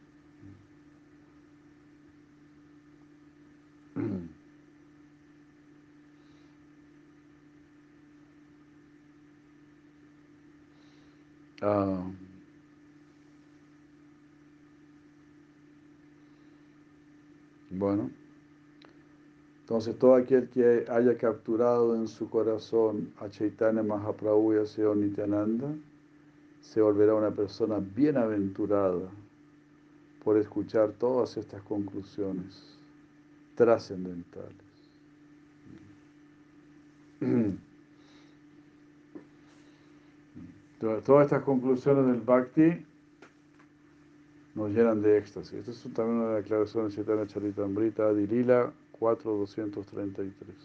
Ah, bueno, entonces todo aquel que haya capturado en su corazón a Chaitanya Mahaprabhu y a Señor Nityananda, se volverá una persona bienaventurada por escuchar todas estas conclusiones trascendentales. Todas estas conclusiones del Bhakti nos llenan de éxtasis. Esta es también una declaración de Chaitanya Charitamrita, Adilila 4233.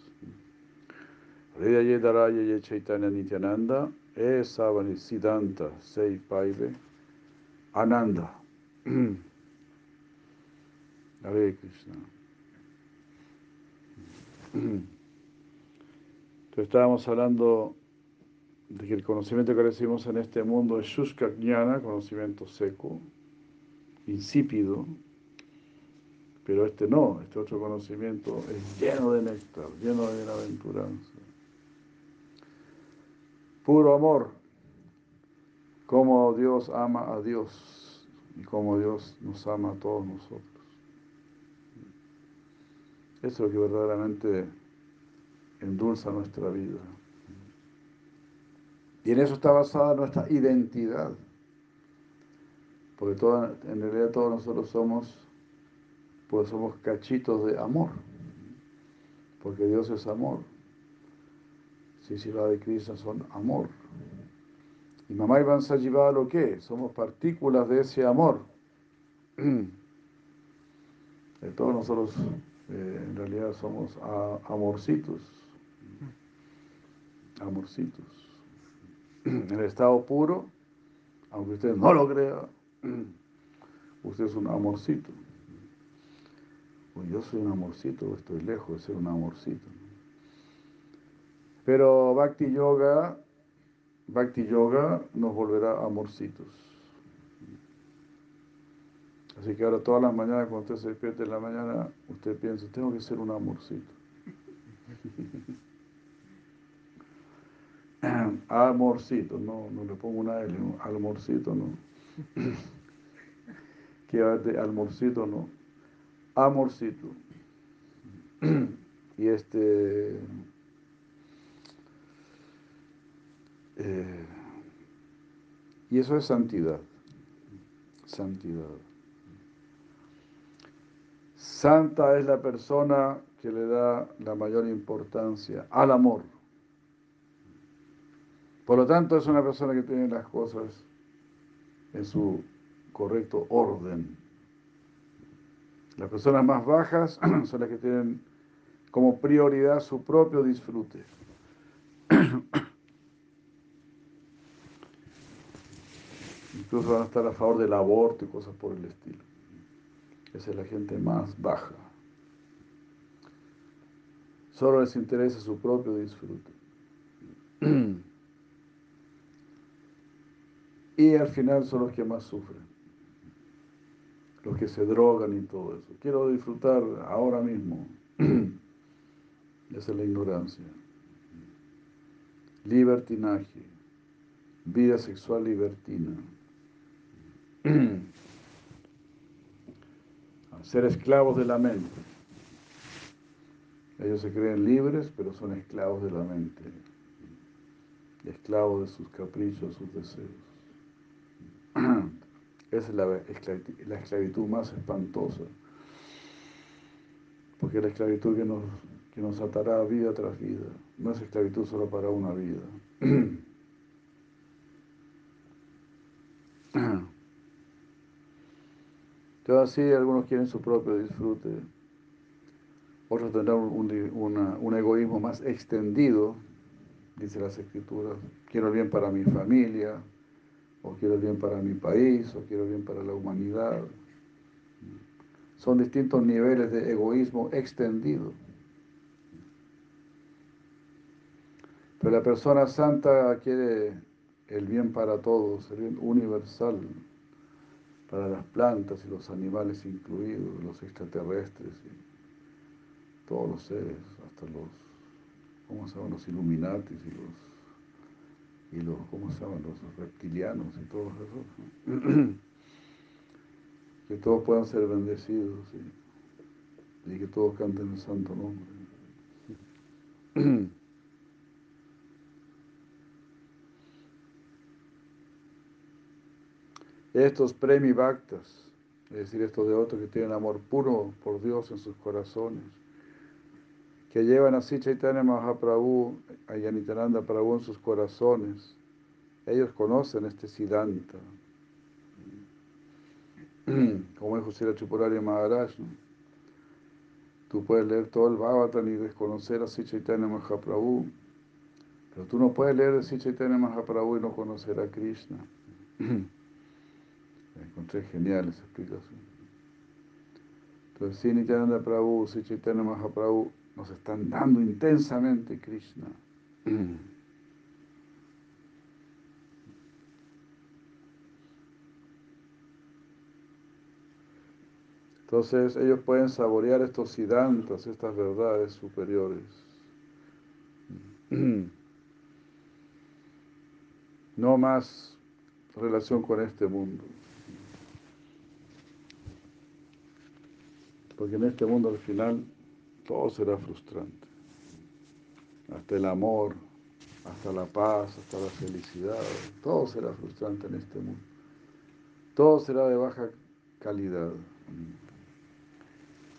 Rida Yedaraya Ye Chaitanya Nityananda, E Savani Siddhanta Sei Paive, Ananda. Hare Krishna. Entonces estábamos hablando de que el conocimiento que recibimos en este mundo es Shushka Jnana, conocimiento seco, insípido, pero este no, este otro conocimiento es lleno de néctar, lleno de bienaventuranza. Puro amor, como Dios ama a Dios y como Dios nos ama a todos nosotros. Eso es lo que verdaderamente endulza nuestra vida. Y en eso está basada nuestra identidad. Porque toda, en realidad todos nosotros somos, pues somos cachitos de amor. Porque Dios es amor. si la de Krishna son amor. Y mamá Iván Sajivá lo que somos partículas de ese amor. De todos nosotros eh, en realidad somos amorcitos. Amorcitos. En el estado puro, aunque usted no lo crea, usted es un amorcito. Pues yo soy un amorcito, estoy lejos de ser un amorcito. Pero Bhakti Yoga, Bhakti Yoga nos volverá amorcitos. Así que ahora todas las mañanas cuando usted se despierte en la mañana, usted piensa, tengo que ser un amorcito. Amorcito, no, no le pongo una L, almorcito, no. de almorcito, no. Amorcito. Y este. Eh, y eso es santidad. Santidad. Santa es la persona que le da la mayor importancia al amor. Por lo tanto, es una persona que tiene las cosas en su correcto orden. Las personas más bajas son las que tienen como prioridad su propio disfrute. Incluso van a estar a favor del aborto y cosas por el estilo. Es la gente más baja. Solo les interesa su propio disfrute. Y al final son los que más sufren. Los que se drogan y todo eso. Quiero disfrutar ahora mismo. Esa es la ignorancia. Libertinaje. Vida sexual libertina. Ser esclavos de la mente. Ellos se creen libres, pero son esclavos de la mente. Esclavos de sus caprichos, sus deseos. Esa es la, esclavitud más espantosa. Porque la esclavitud que nos, que nos atará vida tras vida. No es esclavitud solo para una vida. Entonces así algunos quieren su propio disfrute, otros tendrán un, egoísmo más extendido, dice las escrituras, quiero el bien para mi familia, o quiero el bien para mi país, o quiero el bien para la humanidad. Son distintos niveles de egoísmo extendido. Pero la persona santa quiere el bien para todos, el bien universal para las plantas y los animales incluidos, los extraterrestres y todos los seres, hasta los, ¿cómo se llaman? Los Illuminatis y los, y los ¿cómo se llaman? Los reptilianos y todos esos. que todos puedan ser bendecidos y que todos canten el santo nombre. Estos premi bhaktas, es decir, estos de otros que tienen amor puro por Dios en sus corazones, que llevan así Chaitanya Mahaprabhu, a Yanitananda Prabhu en sus corazones, ellos conocen este Siddhanta. Como dijo Sira Chupurari Maharaj, tú puedes leer todo el Bhagavatam y desconocer a Sri Chaitanya Mahaprabhu, pero tú no puedes leer a Sri Chaitanya Mahaprabhu y no conocer a Krishna. Encontré genial esa explicación. Entonces, si Nityananda Prabhu, si Chaitanya Mahaprabhu nos están dando intensamente Krishna. Entonces ellos pueden saborear estos siddhantas, estas verdades superiores. No más relación con este mundo. Porque en este mundo al final todo será frustrante. Hasta el amor, hasta la paz, hasta la felicidad, todo será frustrante en este mundo. Todo será de baja calidad.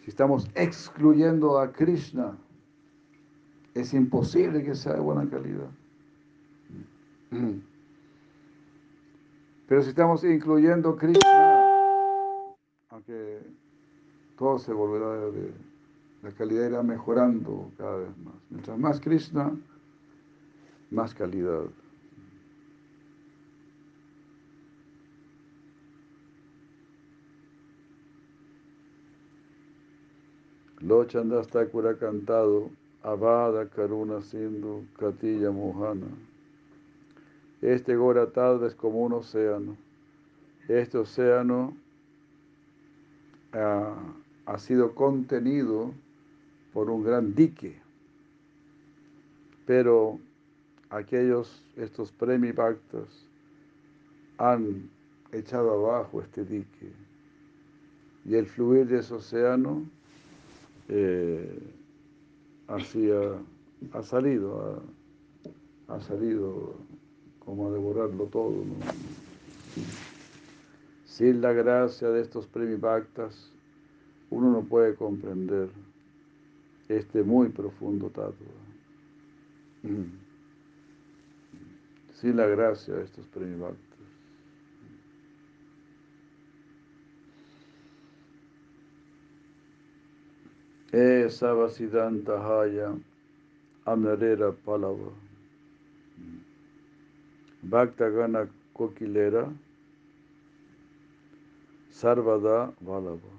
Si estamos excluyendo a Krishna, es imposible que sea de buena calidad. Pero si estamos incluyendo a Krishna, aunque todo se volverá de, la calidad irá mejorando cada vez más. Mientras más Krishna, más calidad. Lochanda Thakura ha cantado Avada Karuna Sindhu Katilla Mohana. Este Goratadva es como un océano. Este océano ha, ha sido contenido por un gran dique. Pero aquellos, estos premibhaktas, han echado abajo este dique. Y el fluir de ese océano eh, ha, salido, ha, salido como a devorarlo todo. Sin la gracia de estos premibhaktas, uno no puede comprender este muy profundo tato. Sin la gracia de estos premibhaktas. Esa vasidanta haya amnarera palava. Bhakta gana kokilera sarvada valava.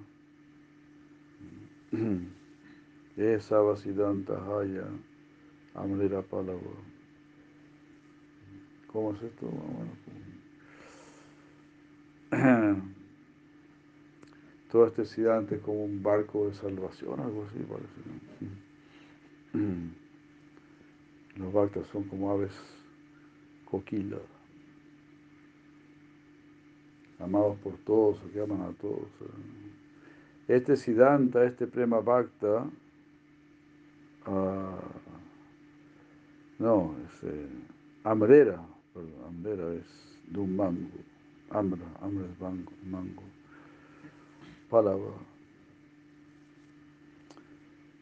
Esa vasidanta haya amnarera palava. ¿Cómo es esto? todo este Siddhanta es como un barco de salvación, algo así parece. Los bhaktas son como aves coquila, amados por todos que aman a todos. Este Siddhanta, este Prema Bhakta, uh, no, es eh, Amrera, perdón, Amrera es de un mango, Amra, Amra es mango. mango palabra.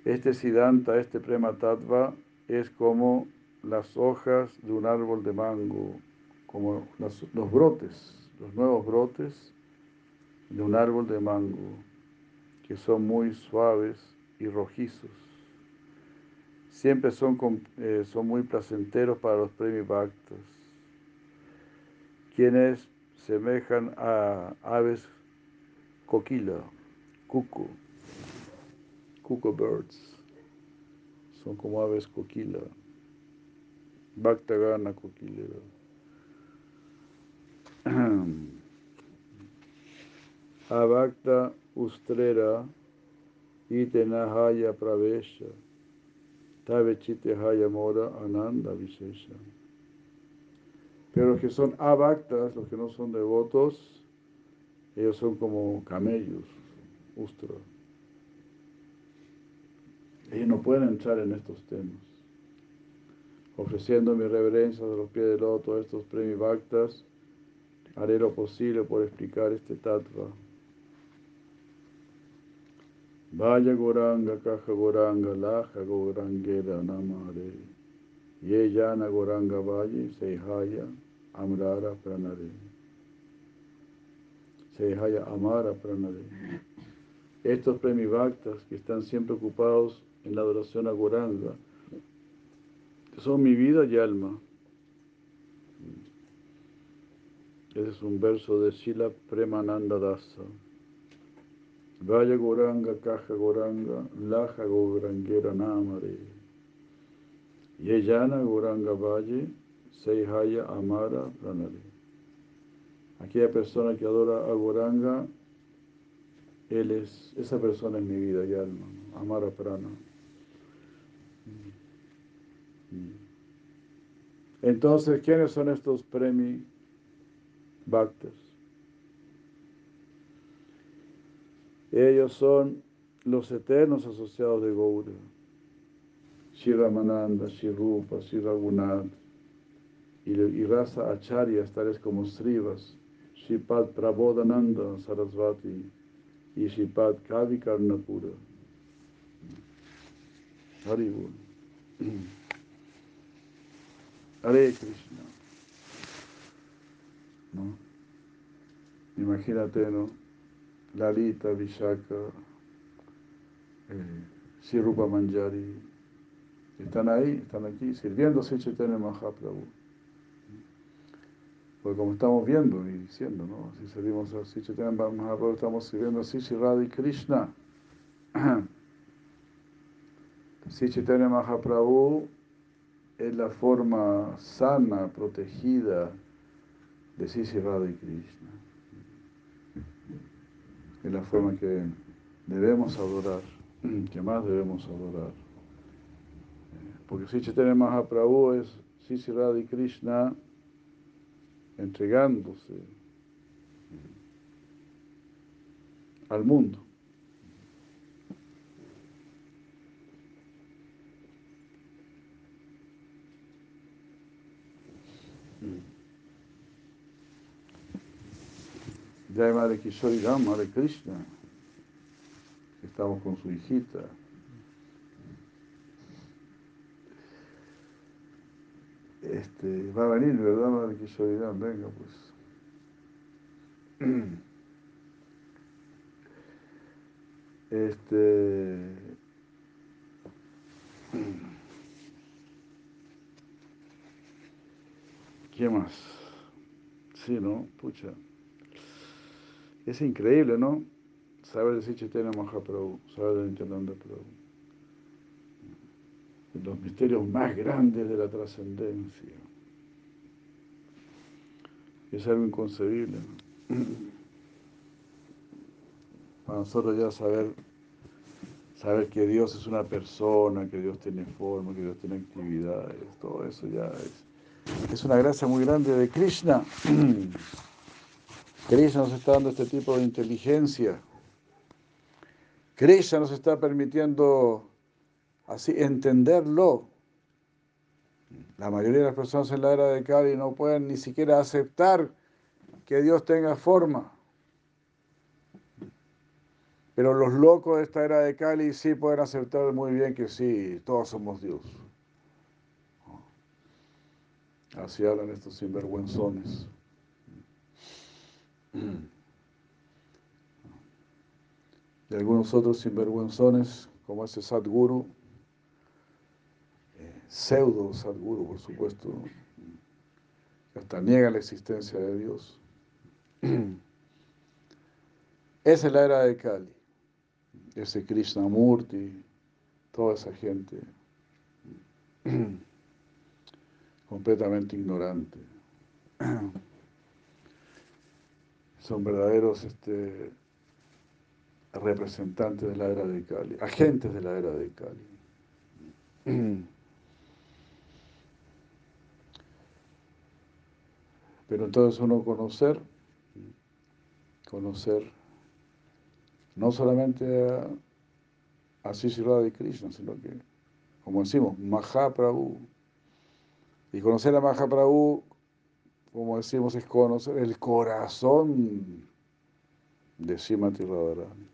Este Siddhanta, este Prema Tattva, es como las hojas de un árbol de mango, como los brotes, los nuevos brotes de un árbol de mango, que son muy suaves y rojizos. Siempre son, eh, son muy placenteros para los bhaktas, quienes semejan a aves coquila, cuco, cuco birds, son como aves coquila, Bhaktagana coquilera. Abhakta ustrera itenahaya pravesha haya mora ananda vishesha. Pero los que son abhaktas, los que no son devotos, ellos son como camellos, ustra. Ellos no pueden entrar en estos temas. Ofreciendo mi reverencia de los pies del loto a estos premibhaktas, haré lo posible por explicar este tattva. Vaya Goranga, Kaja Goranga, Laja Gorangera Namare. Ye Yana Goranga Valle, Seihaya, Amrara Pranare. Sehaya Amara Pranade. Estos premibhaktas que están siempre ocupados en la adoración a Goranga son mi vida y alma. Ese es un verso de Sila Premananda Dasa. Vaya Goranga, Caja Goranga, Laja Gorangera Namare. Yeyana Goranga Valle, Seihaya Amara Pranare. Aquella persona que adora a Goranga, él es, esa persona es mi vida y alma, Amara Prana. Entonces, ¿quiénes son estos premi bhaktas? Ellos son los eternos asociados de Gaura. Shri Ramananda, Shri Rupa, Shri Raghunath y, y raza acharyas tales como Srivas, Shipad Prabodhananda Sarasvati y Shipad Kavi Karnapura. Haribol. Hare Krishna. ¿No? Imagínate, ¿no? Lalita, Vishaka, eh, Manjari, están ahí, están aquí, sirviendo a Chaitanya Mahaprabhu. Porque como estamos viendo y diciendo, ¿no? Si servimos a Chaitanya Mahaprabhu, estamos sirviendo a Sri Radhi Krishna. Sri Chaitanya Mahaprabhu es la forma sana, protegida de Sri Radha Krishna. Es la forma que debemos adorar, que más debemos adorar. Porque Sri Chaitanya Mahaprabhu es Radha Krishna entregándose al mundo. Jai Madre Kishori Ram, Madre Krishna. Estamos con su hijita. Este, va a venir, ¿verdad, Madre Kishori Ram? Venga, pues. Este. ¿Qué más? Sí, ¿no? Pucha. Es increíble, ¿no? Saber decir Chaitanya Mahaprabhu, saber de Nityananda Prabhu. Los misterios más grandes de la trascendencia. Es algo inconcebible. ¿no? Para nosotros ya saber, saber que Dios es una persona, que Dios tiene forma, que Dios tiene actividades, todo eso ya es, es una gracia muy grande de Krishna. Krishna nos está dando este tipo de inteligencia. Krishna nos está permitiendo así entenderlo. La mayoría de las personas en la era de Kali no pueden ni siquiera aceptar que Dios tenga forma. Pero los locos de esta era de Kali sí pueden aceptar muy bien que sí, todos somos Dios. Así hablan estos sinvergüenzones. Y algunos otros sinvergüenzones, como ese Sadguru, eh, pseudo Sadguru, por supuesto, que hasta niega la existencia de Dios. Esa es la era de Kali, ese Krishnamurti, toda esa gente completamente ignorante. Son verdaderos este, representantes de la era de Cali, agentes de la era de Cali. Pero entonces uno conocer, conocer no solamente a, a Sri Radha Krishna, sino que, como decimos, Mahaprabhu. Y conocer a Mahaprabhu, como decimos, es conocer el corazón de Srimati Radharani.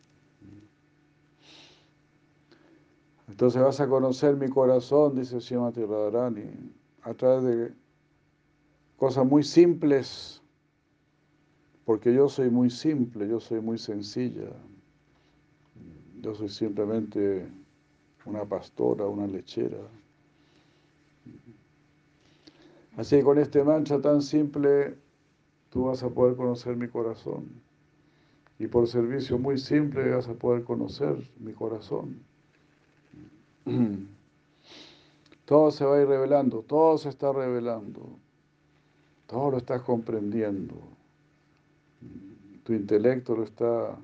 Entonces vas a conocer mi corazón, dice Srimati Radharani, a través de cosas muy simples, porque yo soy muy simple, yo soy muy sencilla. Yo soy simplemente una pastora, una lechera. Así que con este mancha tan simple, tú vas a poder conocer mi corazón. Y por servicio muy simple vas a poder conocer mi corazón. Todo se va a ir revelando, todo se está revelando, todo lo estás comprendiendo. Tu intelecto lo está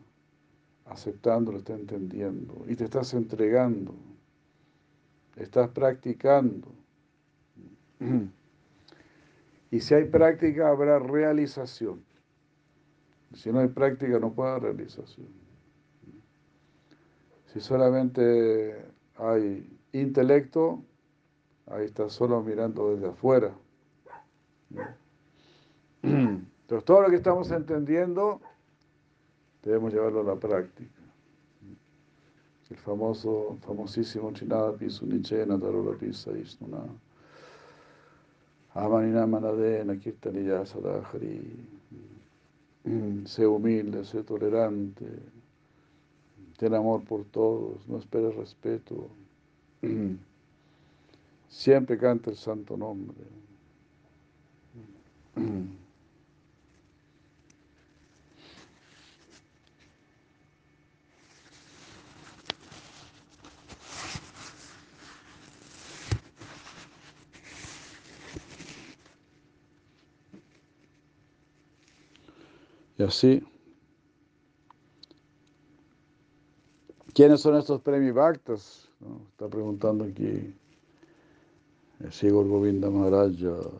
aceptando, lo está entendiendo y te estás entregando, estás practicando. Y si hay práctica, habrá realización. Si no hay práctica, no puede haber realización. Si solamente hay intelecto, ahí estás solo mirando desde afuera. Entonces, todo lo que estamos entendiendo, debemos llevarlo a la práctica. El famoso, famosísimo Chinada Pisu Nichena Pisa. Amanina Manadena Kirtaniya Sadahari. Sé humilde, sé tolerante. Ten amor por todos, no esperes respeto. Siempre canta el santo nombre. Y así, ¿quiénes son estos premibactas? ¿No? Está preguntando aquí ciego Govinda Maharaja,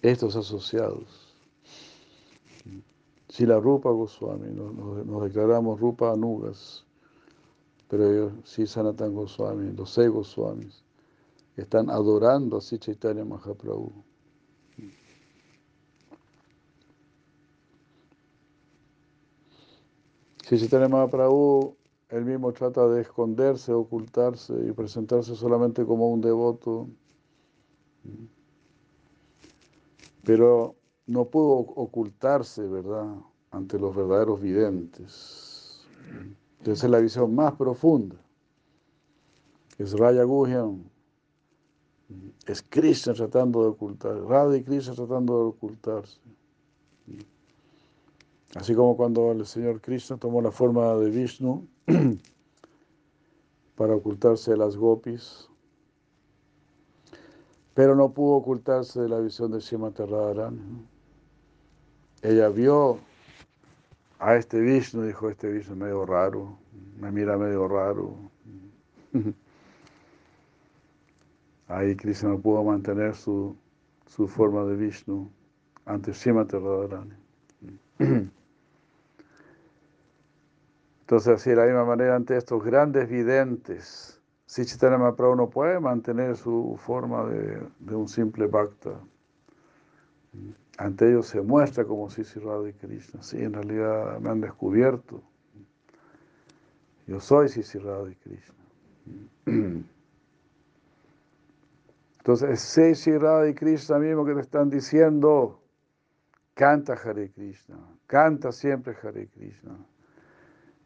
estos asociados. Si la Rupa Goswami, nos, declaramos Rupa Anugas, pero ellos, sí Sanatan Goswami, los seis Goswamis, están adorando a Chaitanya Mahaprabhu. Si Mahaprabhu, él mismo trata de esconderse, ocultarse y presentarse solamente como un devoto, pero no pudo ocultarse, ¿verdad?, ante los verdaderos videntes. Entonces es la visión más profunda. Es Raya Guhyam, es Krishna tratando de ocultar, Radha y Krishna tratando de ocultarse. Así como cuando el Señor Krishna tomó la forma de Vishnu para ocultarse de las gopis, pero no pudo ocultarse de la visión de Srimati Radharani. Ella vio a este Vishnu, dijo, este Vishnu es medio raro, me mira medio raro. Ahí Krishna no pudo mantener su, su forma de Vishnu ante Srimati Radharani. Entonces, así de la misma manera, ante estos grandes videntes, si Chaitanya Mahaprabhu no puede mantener su forma de, un simple bhakta, ante ellos se muestra como Sisi Radha y Krishna. Sí, en realidad me han descubierto. Yo soy Sisi y Krishna. Entonces, es y Krishna mismo que te están diciendo, canta Hare Krishna, canta siempre Hare Krishna.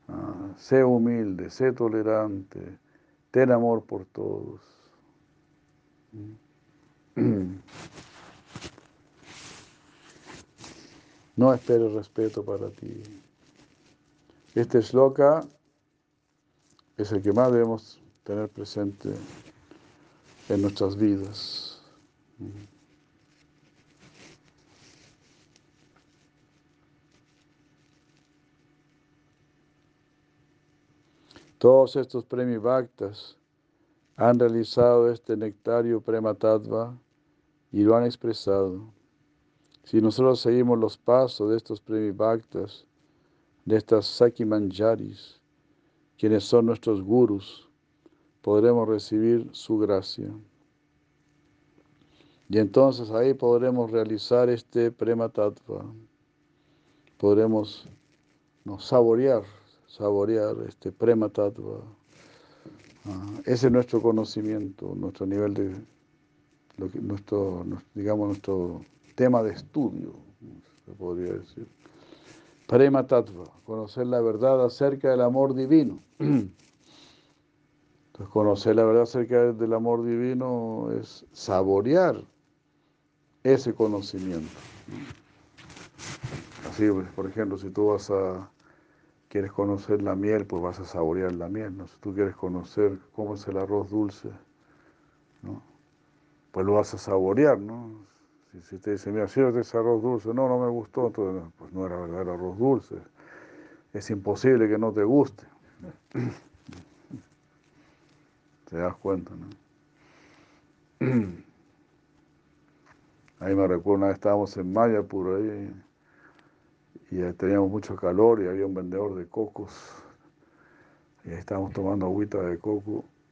Ah, sé humilde, sé tolerante, ten amor por todos. No esperes respeto para ti. Este sloka es el que más debemos tener presente en nuestras vidas. Todos estos premios Bhaktas han realizado este nectario Prema Tattva y lo han expresado. Si nosotros seguimos los pasos de estos premios Bhaktas, de estas Saki Manjaris, quienes son nuestros gurus, podremos recibir su gracia. Y entonces ahí podremos realizar este Prema Tattva. Podremos nos saborear saborear este prema tattva. Ah, ese es nuestro conocimiento, nuestro nivel de, nuestro, digamos, nuestro tema de estudio, se podría decir. Prema tattva, conocer la verdad acerca del amor divino. Entonces, conocer la verdad acerca del amor divino es saborear ese conocimiento. Así, pues, por ejemplo, si tú vas a quieres conocer la miel, pues vas a saborear la miel. ¿no? Si tú quieres conocer cómo es el arroz dulce, ¿no? pues lo vas a saborear. ¿no? Si, si te dicen, mira, sírvete ese arroz dulce, no, no me gustó, entonces, pues no era verdadero arroz dulce. Es imposible que no te guste. Te das cuenta, ¿no? Ahí me recuerdo, una vez estábamos en Mayapur ahí y teníamos mucho calor y había un vendedor de cocos y ahí estábamos tomando agüita de coco.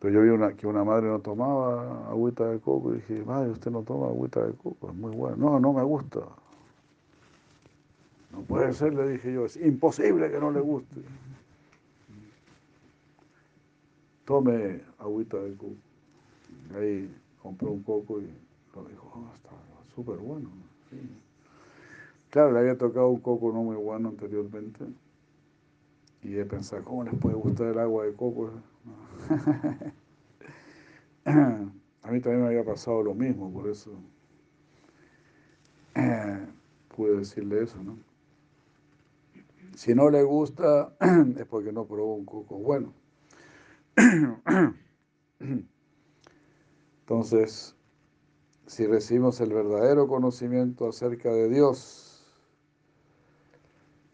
Pero yo vi una, que una madre no tomaba agüita de coco y dije, madre, usted no toma agüita de coco, es muy bueno. No, no me gusta. No puede ser, le dije yo, es imposible que no le guste. Tome agüita de coco. Ahí compró un coco y lo dijo, oh, está súper bueno. Claro, le había tocado un coco no muy bueno anteriormente. Y he pensado, ¿cómo les puede gustar el agua de coco? A mí también me había pasado lo mismo, por eso pude decirle eso, ¿no? Si no le gusta, es porque no probó un coco bueno. Entonces, si recibimos el verdadero conocimiento acerca de Dios,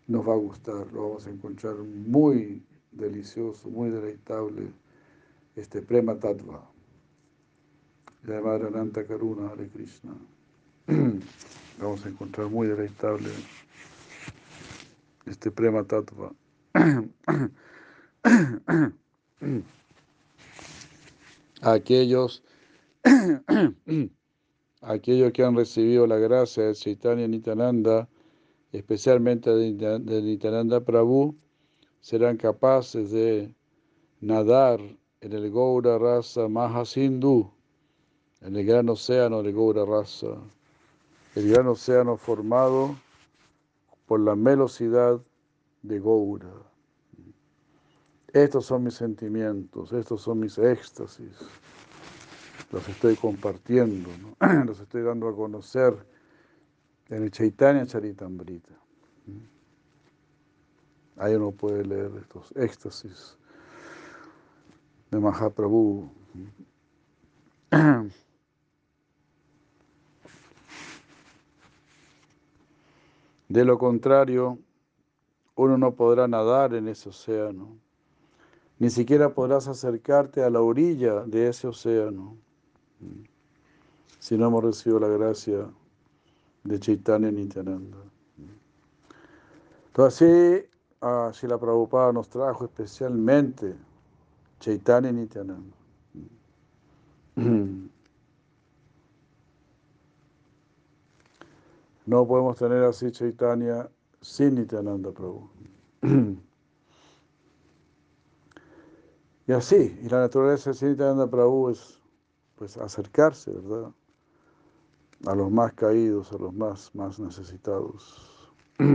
nos va a gustar, lo vamos a encontrar muy delicioso, muy deleitable, este Prema Tattva, Madre Karuna Hare Krishna. vamos a encontrar muy deleitable este Prema Tattva. aquellos, aquellos que han recibido la gracia de Chaitanya Nitananda, especialmente de Nityananda Prabhu, serán capaces de nadar en el Gaura Rasa Mahasindhu, en el gran océano del Gaura Rasa, el gran océano formado por la velocidad de Gaura. Estos son mis sentimientos, estos son mis éxtasis. Los estoy compartiendo, los estoy dando a conocer en el Chaitanya Charitambrita. Ahí uno puede leer estos éxtasis de Mahaprabhu. De lo contrario, uno no podrá nadar en ese océano, ni siquiera podrás acercarte a la orilla de ese océano, si no hemos recibido la gracia de Chaitanya Nityananda. Entonces así, si la Prabhupada nos trajo especialmente Chaitanya Nityananda. No podemos tener así Chaitanya sin Nityananda Prabhu. Y así, y la naturaleza de Nityananda Prabhu es pues acercarse, ¿verdad? A los más caídos, a los más, más necesitados.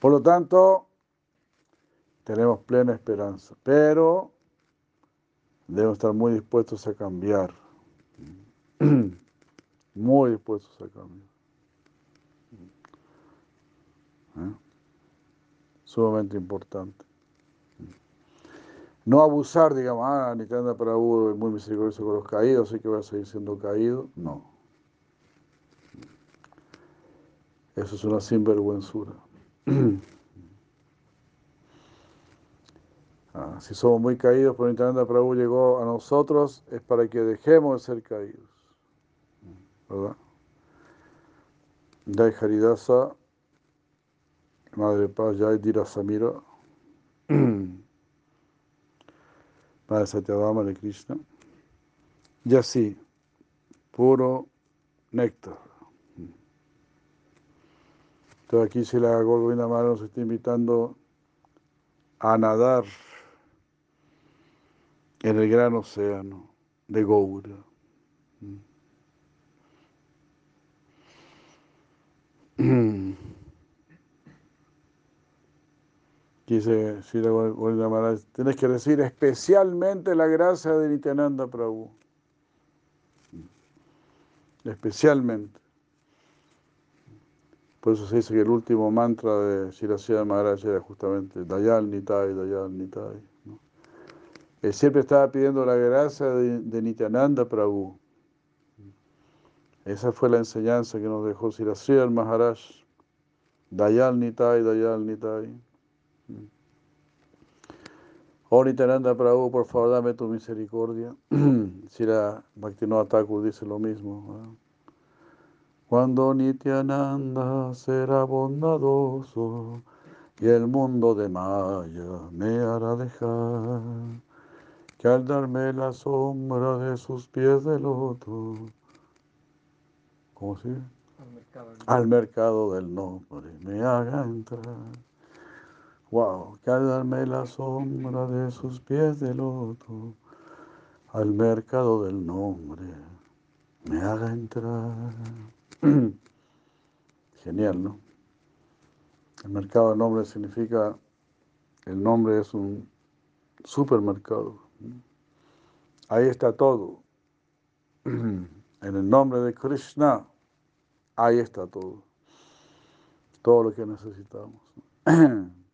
Por lo tanto, tenemos plena esperanza, pero debemos estar muy dispuestos a cambiar, muy dispuestos a cambiar. ¿Eh? Sumamente importante. No abusar, digamos, ah, para Prabhu es muy misericordioso con los caídos, así que voy a seguir siendo caído. No. Eso es una sinvergüenzura. Ah, si somos muy caídos, por para Prabhu llegó a nosotros, es para que dejemos de ser caídos. ¿Verdad? Jai Haridasa, Madre Paz, Jai Dira Samira. Padre Satyabhama de Krishna. Y así, puro néctar. Entonces aquí si la Govinda Mara nos está invitando a nadar en el gran océano de Goura. Dice Sri Maharaj, tienes que decir especialmente la gracia de Nityananda Prabhu. Especialmente. Por eso se dice que el último mantra de Shirasya Maharaj era justamente Dayal Nitai, Dayal Nitai. Él siempre estaba pidiendo la gracia de, de Nityananda Prabhu. Esa fue la enseñanza que nos dejó Shirasya Maharaj. Dayal Nitai, Dayal Nitai. Oh Nityananda Prabhu, por favor, dame tu misericordia. Shira Bhaktivinoda Thakur dice lo mismo. Cuando Nityananda será bondadoso y el mundo de Maya me hará dejar, que al darme la sombra de sus pies de loto, ¿cómo sigue? Al mercado. Al mercado del nombre me haga entrar. Wow, que al darme la sombra de sus pies de loto, al mercado del nombre me haga entrar. Genial, ¿no? El mercado del nombre significa, el nombre es un supermercado. Ahí está todo. En el nombre de Krishna, ahí está todo. Todo lo que necesitamos.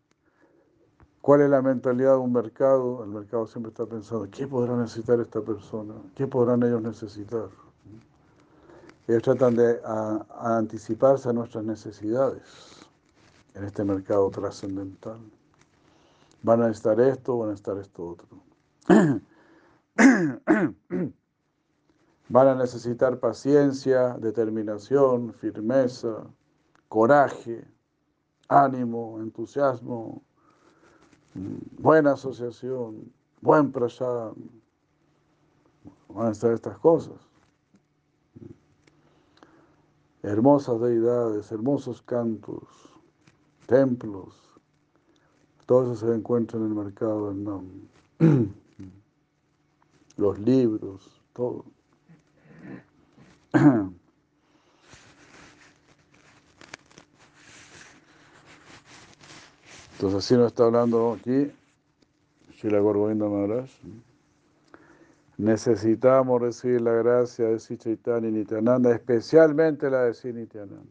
¿Cuál es la mentalidad de un mercado? El mercado siempre está pensando, ¿qué podrá necesitar esta persona? ¿Qué podrán ellos necesitar? Ellos tratan de anticiparse a nuestras necesidades en este mercado trascendental. Van a necesitar esto, van a necesitar esto otro. Van a necesitar paciencia, determinación, firmeza, coraje, ánimo, entusiasmo, buena asociación, buen prasad. Van a necesitar estas cosas hermosas deidades, hermosos cantos, templos, todo eso se encuentra en el mercado del Nam. Los libros, todo. Entonces así nos está hablando aquí Shila Gorgovinda Maharaj. Necesitamos recibir la gracia de Sri Chaitanya y Nityananda, especialmente la de Sri Nityananda.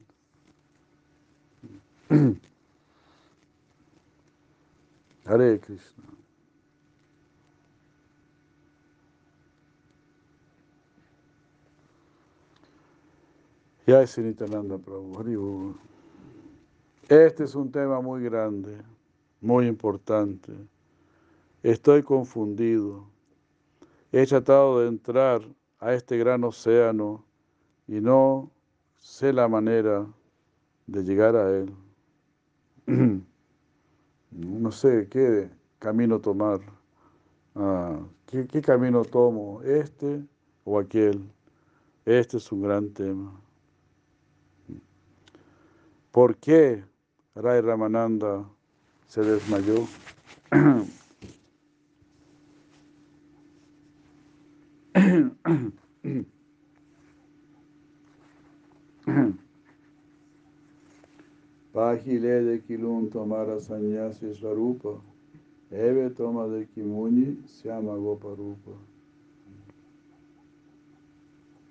Hare Krishna. Ya es Nityananda Prabhu. Este es un tema muy grande, muy importante. Estoy confundido. He tratado de entrar a este gran océano y no sé la manera de llegar a él. No sé qué camino tomar. Ah, ¿qué, ¿Qué camino tomo? ¿Este o aquel? Este es un gran tema. ¿Por qué Ray Ramananda se desmayó? Pahile de Kilun tomara sanyasi swarupa, Eve toma de Kimuni llama Goparupa.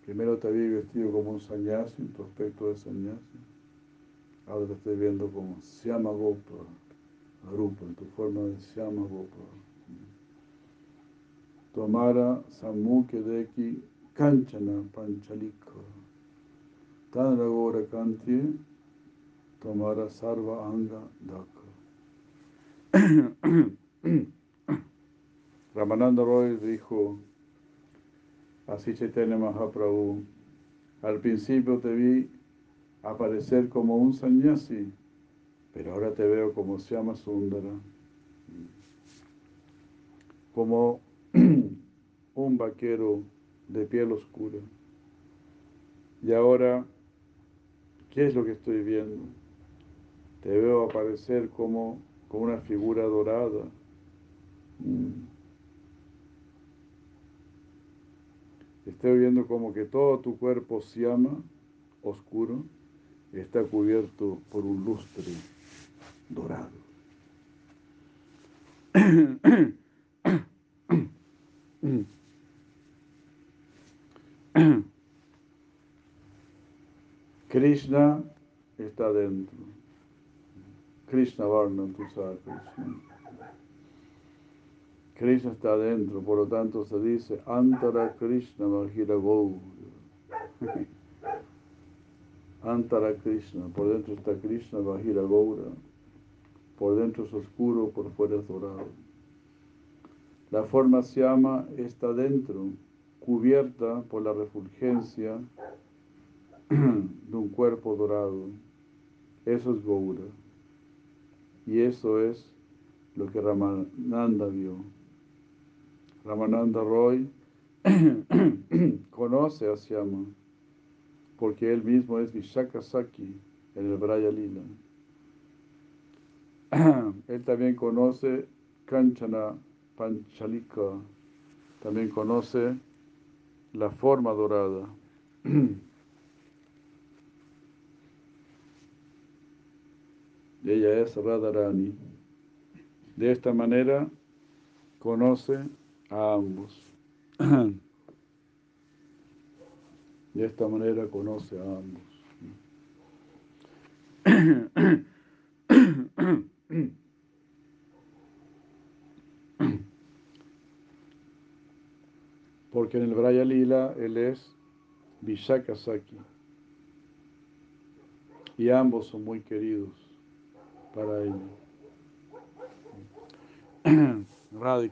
Primero te vi vestido como un sanyasi, en tu aspecto de sanyasi. Ahora te estoy viendo como Syama Gopa, Rupa, en tu forma de Gopa. Tomara Samukhe Deki Kanchana Panchalika. Tanra Gora Kanti Tomara Sarva Anga Daka. Ramananda Roy dijo así Chaitanya Mahaprabhu, al principio te vi aparecer como un sannyasi, pero ahora te veo como se llama Sundara, como un vaquero de piel oscura. Y ahora, ¿qué es lo que estoy viendo? Te veo aparecer como, como una figura dorada. Estoy viendo como que todo tu cuerpo se llama oscuro está cubierto por un lustre dorado. Krishna está dentro. Krishna Varna, tú sabes. Krishna está dentro, por lo tanto se dice Antara Krishna Mahira Antara Krishna, por dentro está Krishna Bahira Gaura, por dentro es oscuro, por fuera es dorado. La forma llama está dentro, cubierta por la refulgencia de un cuerpo dorado. Eso es Gaura. Y eso es lo que Ramananda vio. Ramananda Roy conoce a Syama porque él mismo es Vishaka Saki en el Braya Lila. Él también conoce Kanchana Panchalika, también conoce la forma dorada. Ella es Radharani. De esta manera conoce a ambos. De esta manera conoce a ambos. Porque en el Braya Lila él es Vishaka Saki. Y ambos son muy queridos para él. Radha.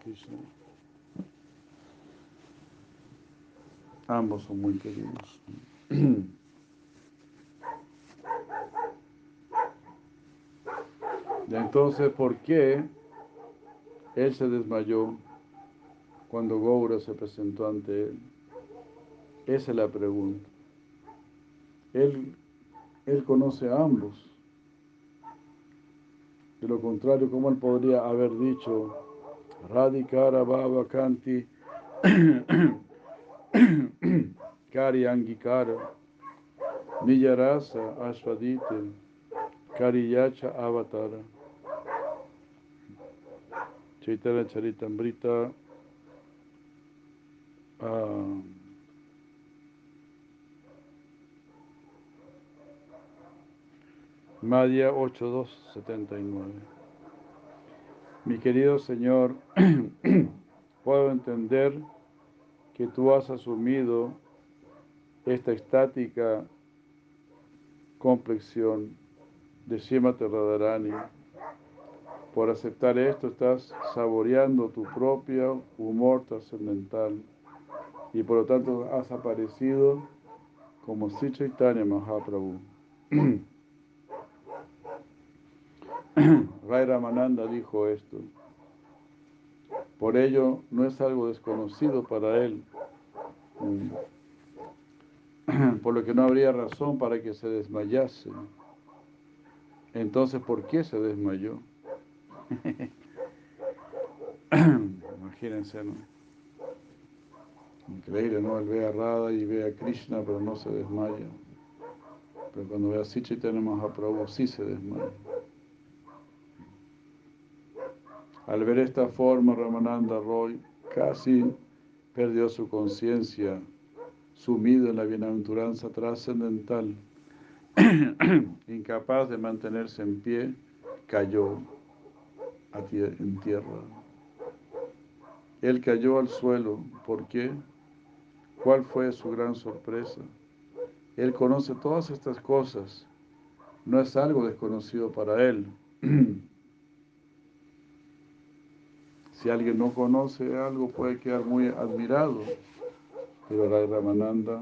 Ambos son muy queridos. Entonces, ¿por qué él se desmayó cuando Goura se presentó ante él? Esa es la pregunta. Él, él conoce a ambos. De lo contrario, ¿cómo él podría haber dicho Radhikara Baba Kanti Kari Angikara, Niyarasa Ashwadite, Kariyacha Avatara. Chaitanya Charitambrita, uh, Madhya 8279. Mi querido Señor, puedo entender que tú has asumido esta estática complexión de Shima Radharani. Por aceptar esto estás saboreando tu propio humor trascendental y por lo tanto has aparecido como Sri Chaitanya Mahaprabhu. Ray Ramananda dijo esto. Por ello no es algo desconocido para él, mm. por lo que no habría razón para que se desmayase. Entonces, ¿por qué se desmayó? Imagínense, ¿no? Increíble, ¿no? Él ve a Radha y ve a Krishna, pero no se desmaya. Pero cuando ve a Sichaitanya Mahaprabhu, sí se desmaya. Al ver esta forma, Ramananda Roy casi perdió su conciencia, sumido en la bienaventuranza trascendental, incapaz de mantenerse en pie, cayó en tierra. Él cayó al suelo. ¿Por qué? ¿Cuál fue su gran sorpresa? Él conoce todas estas cosas. No es algo desconocido para él. Si alguien no conoce algo puede quedar muy admirado, pero Rai Ramananda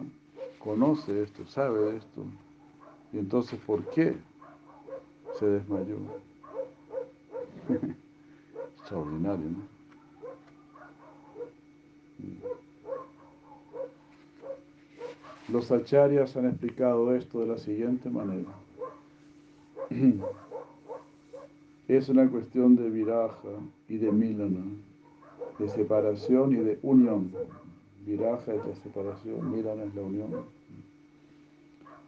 conoce esto, sabe esto. Y entonces, ¿por qué se desmayó? Extraordinario, ¿no? Los acharyas han explicado esto de la siguiente manera. Es una cuestión de viraja y de milana, de separación y de unión. Viraja es la separación, milana es la unión.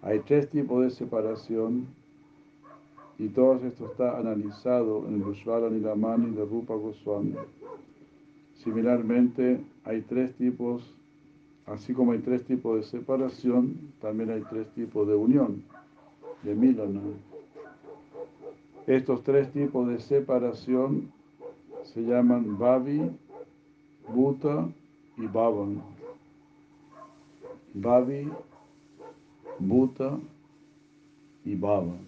Hay tres tipos de separación y todo esto está analizado en el Ushvara Nilamani de Rupa Goswami. Similarmente, hay tres tipos, así como hay tres tipos de separación, también hay tres tipos de unión. de Milana. Estos tres tipos de separación se llaman Babi, Bhuta y Bhavan. Babi, Bhuta y Bhavan.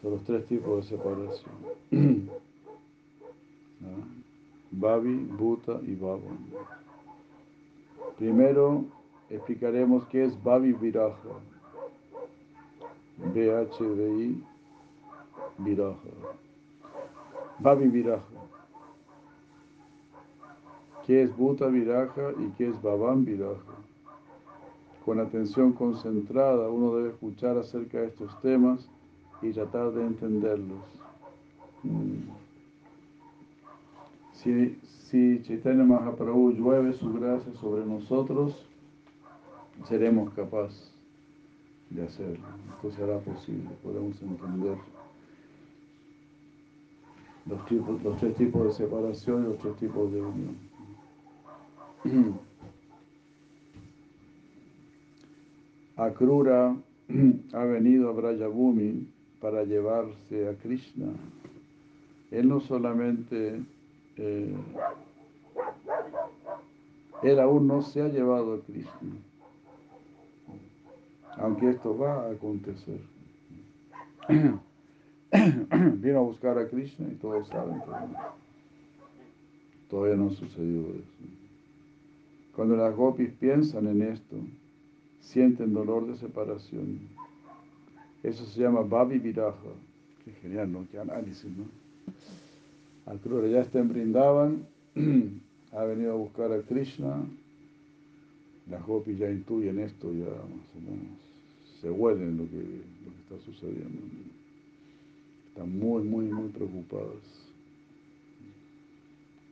Son los tres tipos de separación. Babi, Bhuta y Bhavan. Primero explicaremos qué es Babi Viraja. B-H-V-I Viraja. Babi Viraja. ¿Qué es Bhuta Viraja y qué es Bhavan Viraja? Con atención concentrada uno debe escuchar acerca de estos temas y tratar de entenderlos. Mm. Si, si Chaitanya Mahaprabhu llueve su gracia sobre nosotros, seremos capaces de hacerlo. Esto será posible, podemos entender los, tres tipos de separación y los tres tipos de unión. Akrura ha venido a Brayabhumi para llevarse a Krishna. Él no solamente, eh, él aún no se ha llevado a Krishna, aunque esto va a acontecer. Vino a buscar a Krishna y todos saben que todavía no ha sucedido eso. Cuando las gopis piensan en esto, sienten dolor de separación. Eso se llama Babi Viraja. Qué genial, ¿no? Qué análisis, ¿no? Akrura ya está en Brindavan, ha venido a buscar a Krishna. Las gopis ya intuyen esto, ya más o menos se huelen lo que, lo que está sucediendo. Están muy, muy, muy preocupadas.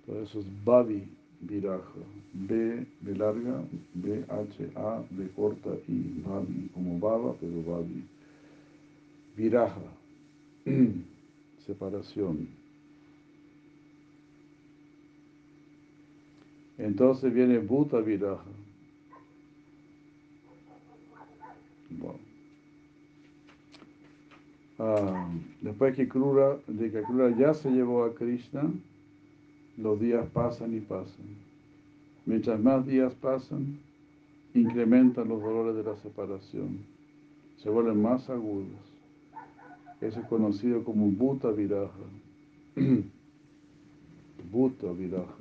Por eso es Babi Viraja. B de larga, B, H, A, de corta y Babi, como Baba, pero Babi. Viraja, separación. Entonces viene Bhuta Viraja. Bueno. Ah, después que Krura, de que Krura ya se llevó a Krishna, los días pasan y pasan. Mientras más días pasan, incrementan los dolores de la separación, se vuelven más agudos. Eso es conocido como Bhuta Viraja. Bhuta Viraja.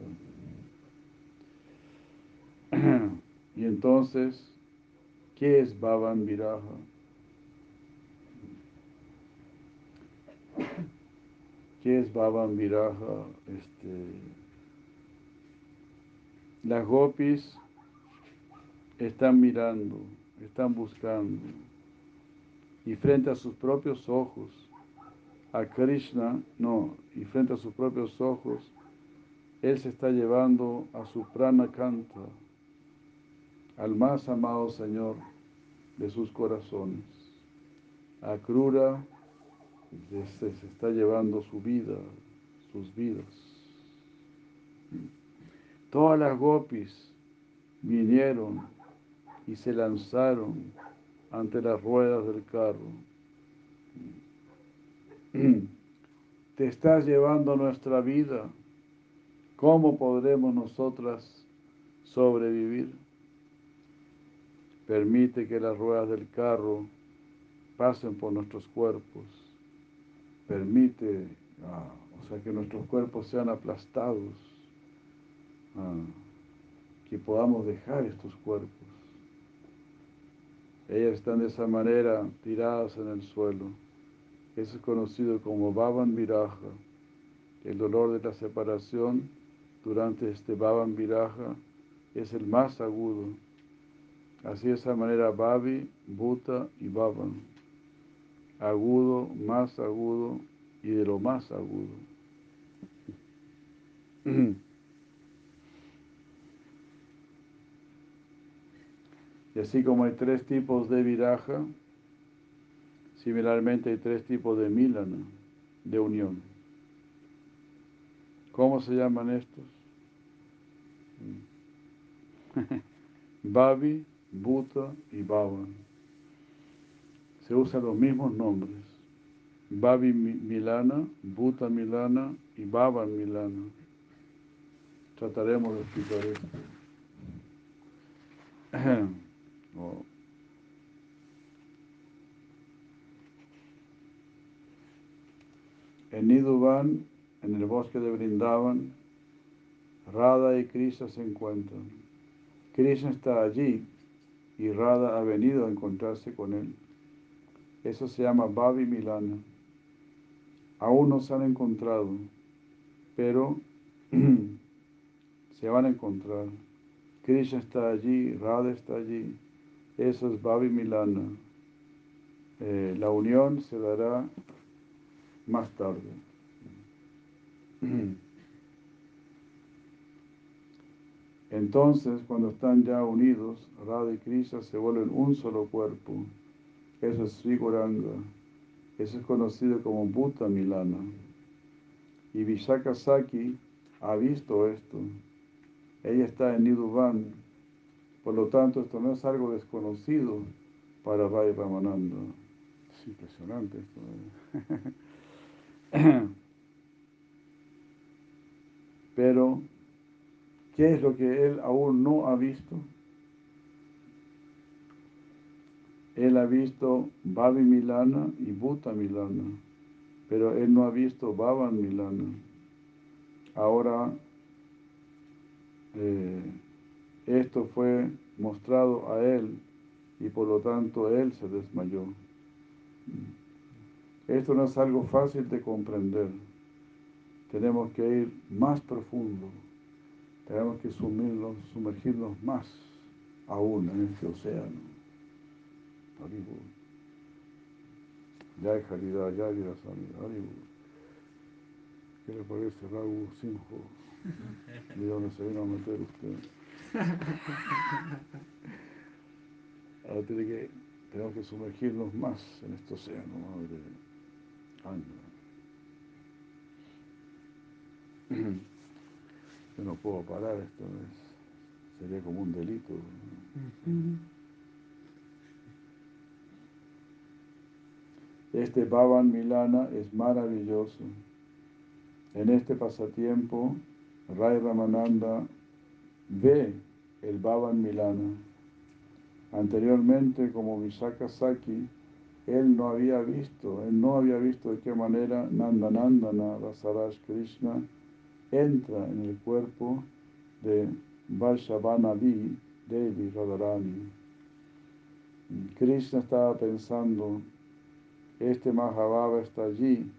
Y entonces, ¿qué es Bhavan Viraja? ¿Qué es Bhavan Viraja? Este, las gopis están mirando, están buscando y frente a sus propios ojos, a Krishna, no, y frente a sus propios ojos, Él se está llevando a su prana canta, al más amado Señor de sus corazones. A Krura se, se está llevando su vida, sus vidas. Todas las gopis vinieron y se lanzaron ante las ruedas del carro. Te estás llevando nuestra vida. ¿Cómo podremos nosotras sobrevivir? Permite que las ruedas del carro pasen por nuestros cuerpos. Permite, ah, o sea, que nuestros cuerpos sean aplastados. Ah, que podamos dejar estos cuerpos. Ellas están de esa manera tiradas en el suelo. Eso es conocido como Bhavan Viraja. El dolor de la separación durante este Bhavan Viraja es el más agudo. Así de esa manera Bhavi, Bhuta y Bhavan. Agudo, más agudo y de lo más agudo. Y así como hay tres tipos de viraja, similarmente hay tres tipos de milana, de unión. ¿Cómo se llaman estos? Babi, Bhuta y Bhavan. se usan los mismos nombres. Babi Milana, Bhuta Milana y Baba Milana. Trataremos de explicar esto. Oh. En Niduban, en el bosque de Brindavan, Radha y Krishna se encuentran. Krishna está allí y Radha ha venido a encontrarse con él. Eso se llama Babi Milana. Aún no se han encontrado, pero se van a encontrar. Krishna está allí, Radha está allí. Eso es Babi Milana. Eh, la unión se dará más tarde. Entonces, cuando están ya unidos, Radha y Krishna se vuelven un solo cuerpo. Eso es Sriguranga. Eso es conocido como Bhuta Milana. Y Vishaka Saki ha visto esto. Ella está en Niduban. Por lo tanto, esto no es algo desconocido para Rai Ramananda. Es impresionante esto. ¿eh? Pero ¿Qué es lo que él aún no ha visto? Él ha visto Babi Milana y Bhuta Milana, pero él no ha visto Bhavan Milana. Ahora, eh, esto fue mostrado a él y por lo tanto él se desmayó. Esto no es algo fácil de comprender. Tenemos que ir más profundo tenemos que sumirnos, sumergirnos más aún en este océano. Ya hay caridad, ya hay Haribu. ¿Qué le parece Raúl Sinjo? ¿De dónde se vino a meter usted? Ahora tiene que, tenemos que sumergirnos más en este océano de años. No puedo parar, esto sería como un delito. Este Bhavan Milana es maravilloso. En este pasatiempo, Rai Ramananda ve el Bhavan Milana. Anteriormente, como Vishaka Saki, él no había visto, él no había visto de qué manera Nandanandana, Rasaraj Krishna, entra en el cuerpo de Varshavanavi Devi Radharani. Krishna estaba pensando, este Mahabhava está allí,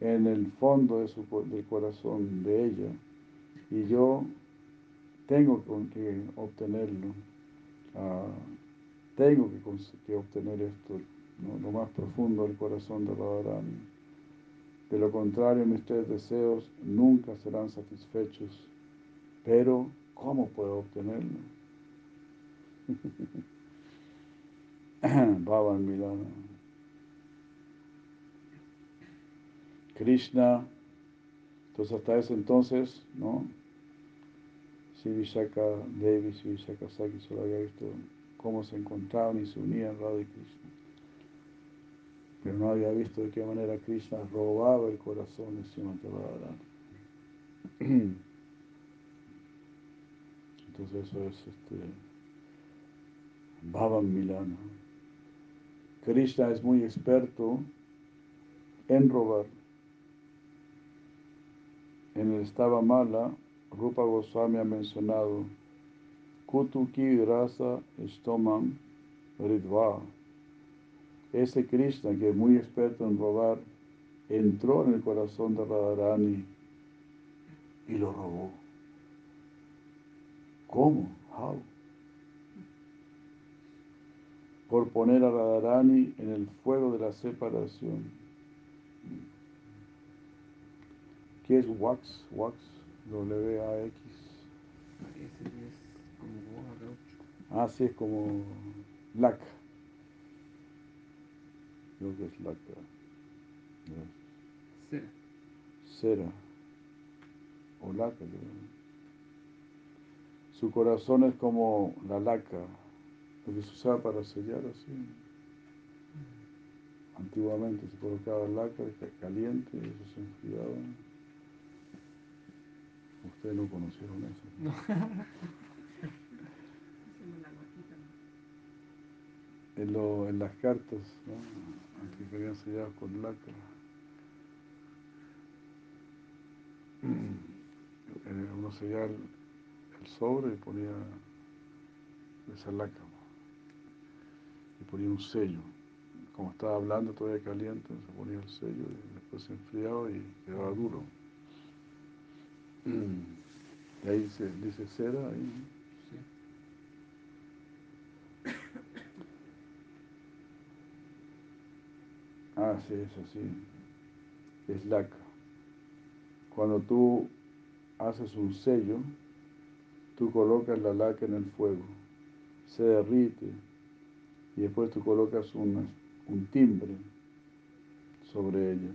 en el fondo de su, del corazón de ella, y yo tengo que obtenerlo, ah, tengo que, obtener esto, lo más profundo del corazón de Radharani. De lo contrario, mis tres deseos nunca serán satisfechos. Pero, ¿cómo puedo obtenerlo? Baba Milana. Krishna, entonces hasta ese entonces, ¿no? Si Vishaka Devi, si Vishaka Saki solo había visto cómo se encontraban y se unían Radha y Krishna pero no había visto de qué manera Krishna robaba el corazón de Srimati Entonces eso es este Bhavan Milana. Krishna es muy experto en robar. En el Estaba Mala, Rupa Goswami ha mencionado Kutuki Rasa Estomam Ridva ese Krishna, que es muy experto en robar, entró en el corazón de Radharani y lo robó. ¿Cómo? How? Por poner a Radharani en el fuego de la separación. ¿Qué es wax? Wax, W-A-X. Ah, sí, es como lac creo que es laca. Cera. Cera. O laca. Su corazón es como la laca, lo que se usaba para sellar así. antiguamente se colocaba laca caliente y eso se enfriaba. Ustedes no conocieron eso. No. Hacemos la guatita, ¿no? En, lo, en las cartas, que habían sellado con laca. Eh, Uno sellaba el, sobre y ponía esa laca ¿no? y ponía un sello. Como estaba hablando todavía caliente, se ponía el sello y después se enfriaba y quedaba duro. Y ahí se dice cera, Sí. Ah, sí, es laca. Cuando tú haces un sello, tú colocas la laca en el fuego, se derrite y después tú colocas un timbre sobre ella.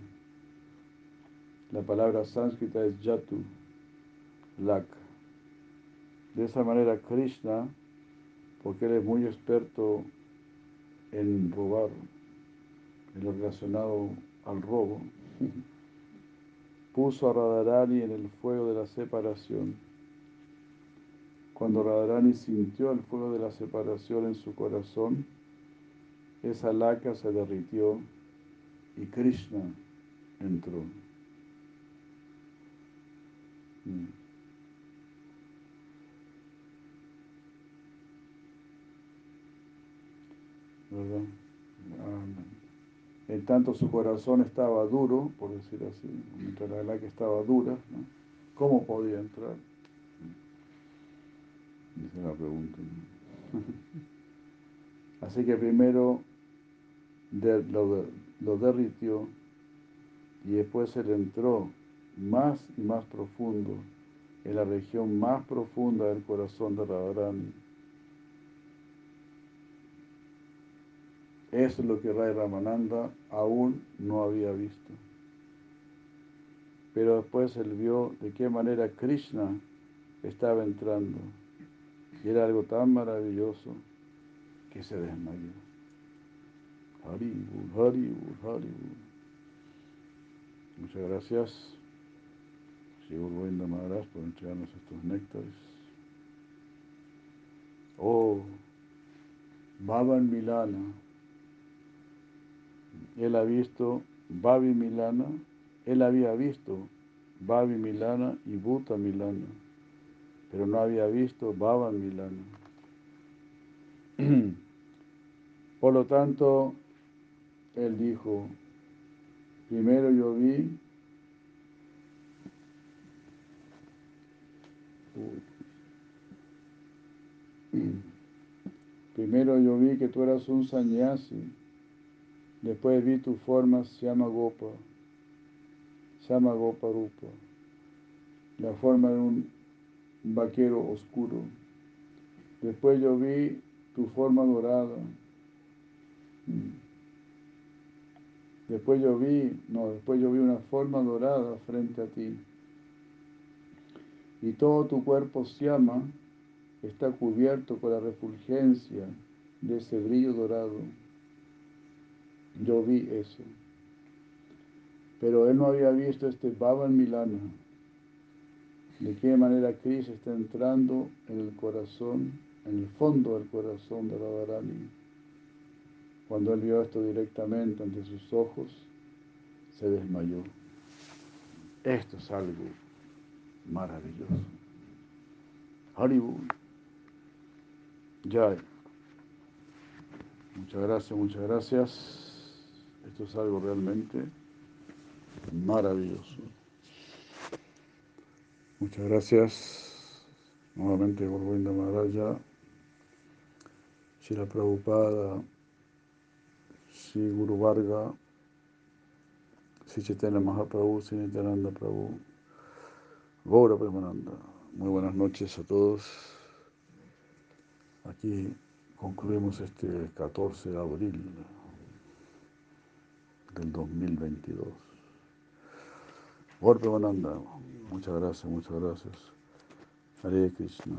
La palabra sánscrita es yatu, laca. De esa manera Krishna, porque él es muy experto en robar, en lo relacionado al robo, puso a Radharani en el fuego de la separación. Cuando Radharani sintió el fuego de la separación en su corazón, esa laca se derritió y Krishna entró. Mm. ¿Verdad? Ah, En tanto su corazón estaba duro, por decir así, mientras la laca estaba dura, ¿no? ¿cómo podía entrar? Esa es la pregunta. ¿no? Así que primero de- lo, de- lo derritió y después él entró más y más profundo en la región más profunda del corazón de Radharani. Eso es lo que Ray Ramananda aún no había visto. Pero después él vio de qué manera Krishna estaba entrando. Y era algo tan maravilloso que se desmayó. Haribur, Haribur, Haribur. Muchas gracias, Señor Govinda Maharaj, por entregarnos estos néctares. Oh, Bhavan Milana. Él ha visto Bhavi Milana, él había visto Bhavi Milana y Bhuta Milana, pero no había visto Bhavan Milana. Por lo tanto, él dijo, primero yo vi Primero yo vi que tú eras un sannyasi, después vi tu forma Syama Gopa, Syama Gopa Rupa, la forma de un vaquero oscuro. Después yo vi tu forma dorada. Después yo vi, no, después yo vi una forma dorada frente a ti. Y todo tu cuerpo Syama está cubierto con la refulgencia de ese brillo dorado. Yo vi eso. Pero él no había visto este Bhavan Milana. De qué manera Krishna está entrando en el corazón, en el fondo del corazón de Radharani. Cuando él vio esto directamente ante sus ojos, se desmayó. Esto es algo maravilloso. Haribur. Jai. Muchas gracias, muchas gracias. Esto es algo realmente maravilloso. Muchas gracias. Nuevamente Govinda Maharaja, Shira Prabhupada, Sri Guru Varga, Sri Chaitanya Mahaprabhu, Sri Nityananda Prabhu, Gaura Premananda. Muy buenas noches a todos. Aquí concluimos este 14 de abril del 2022. Gaura Premananda. Muchas gracias, muchas gracias. Hare Krishna.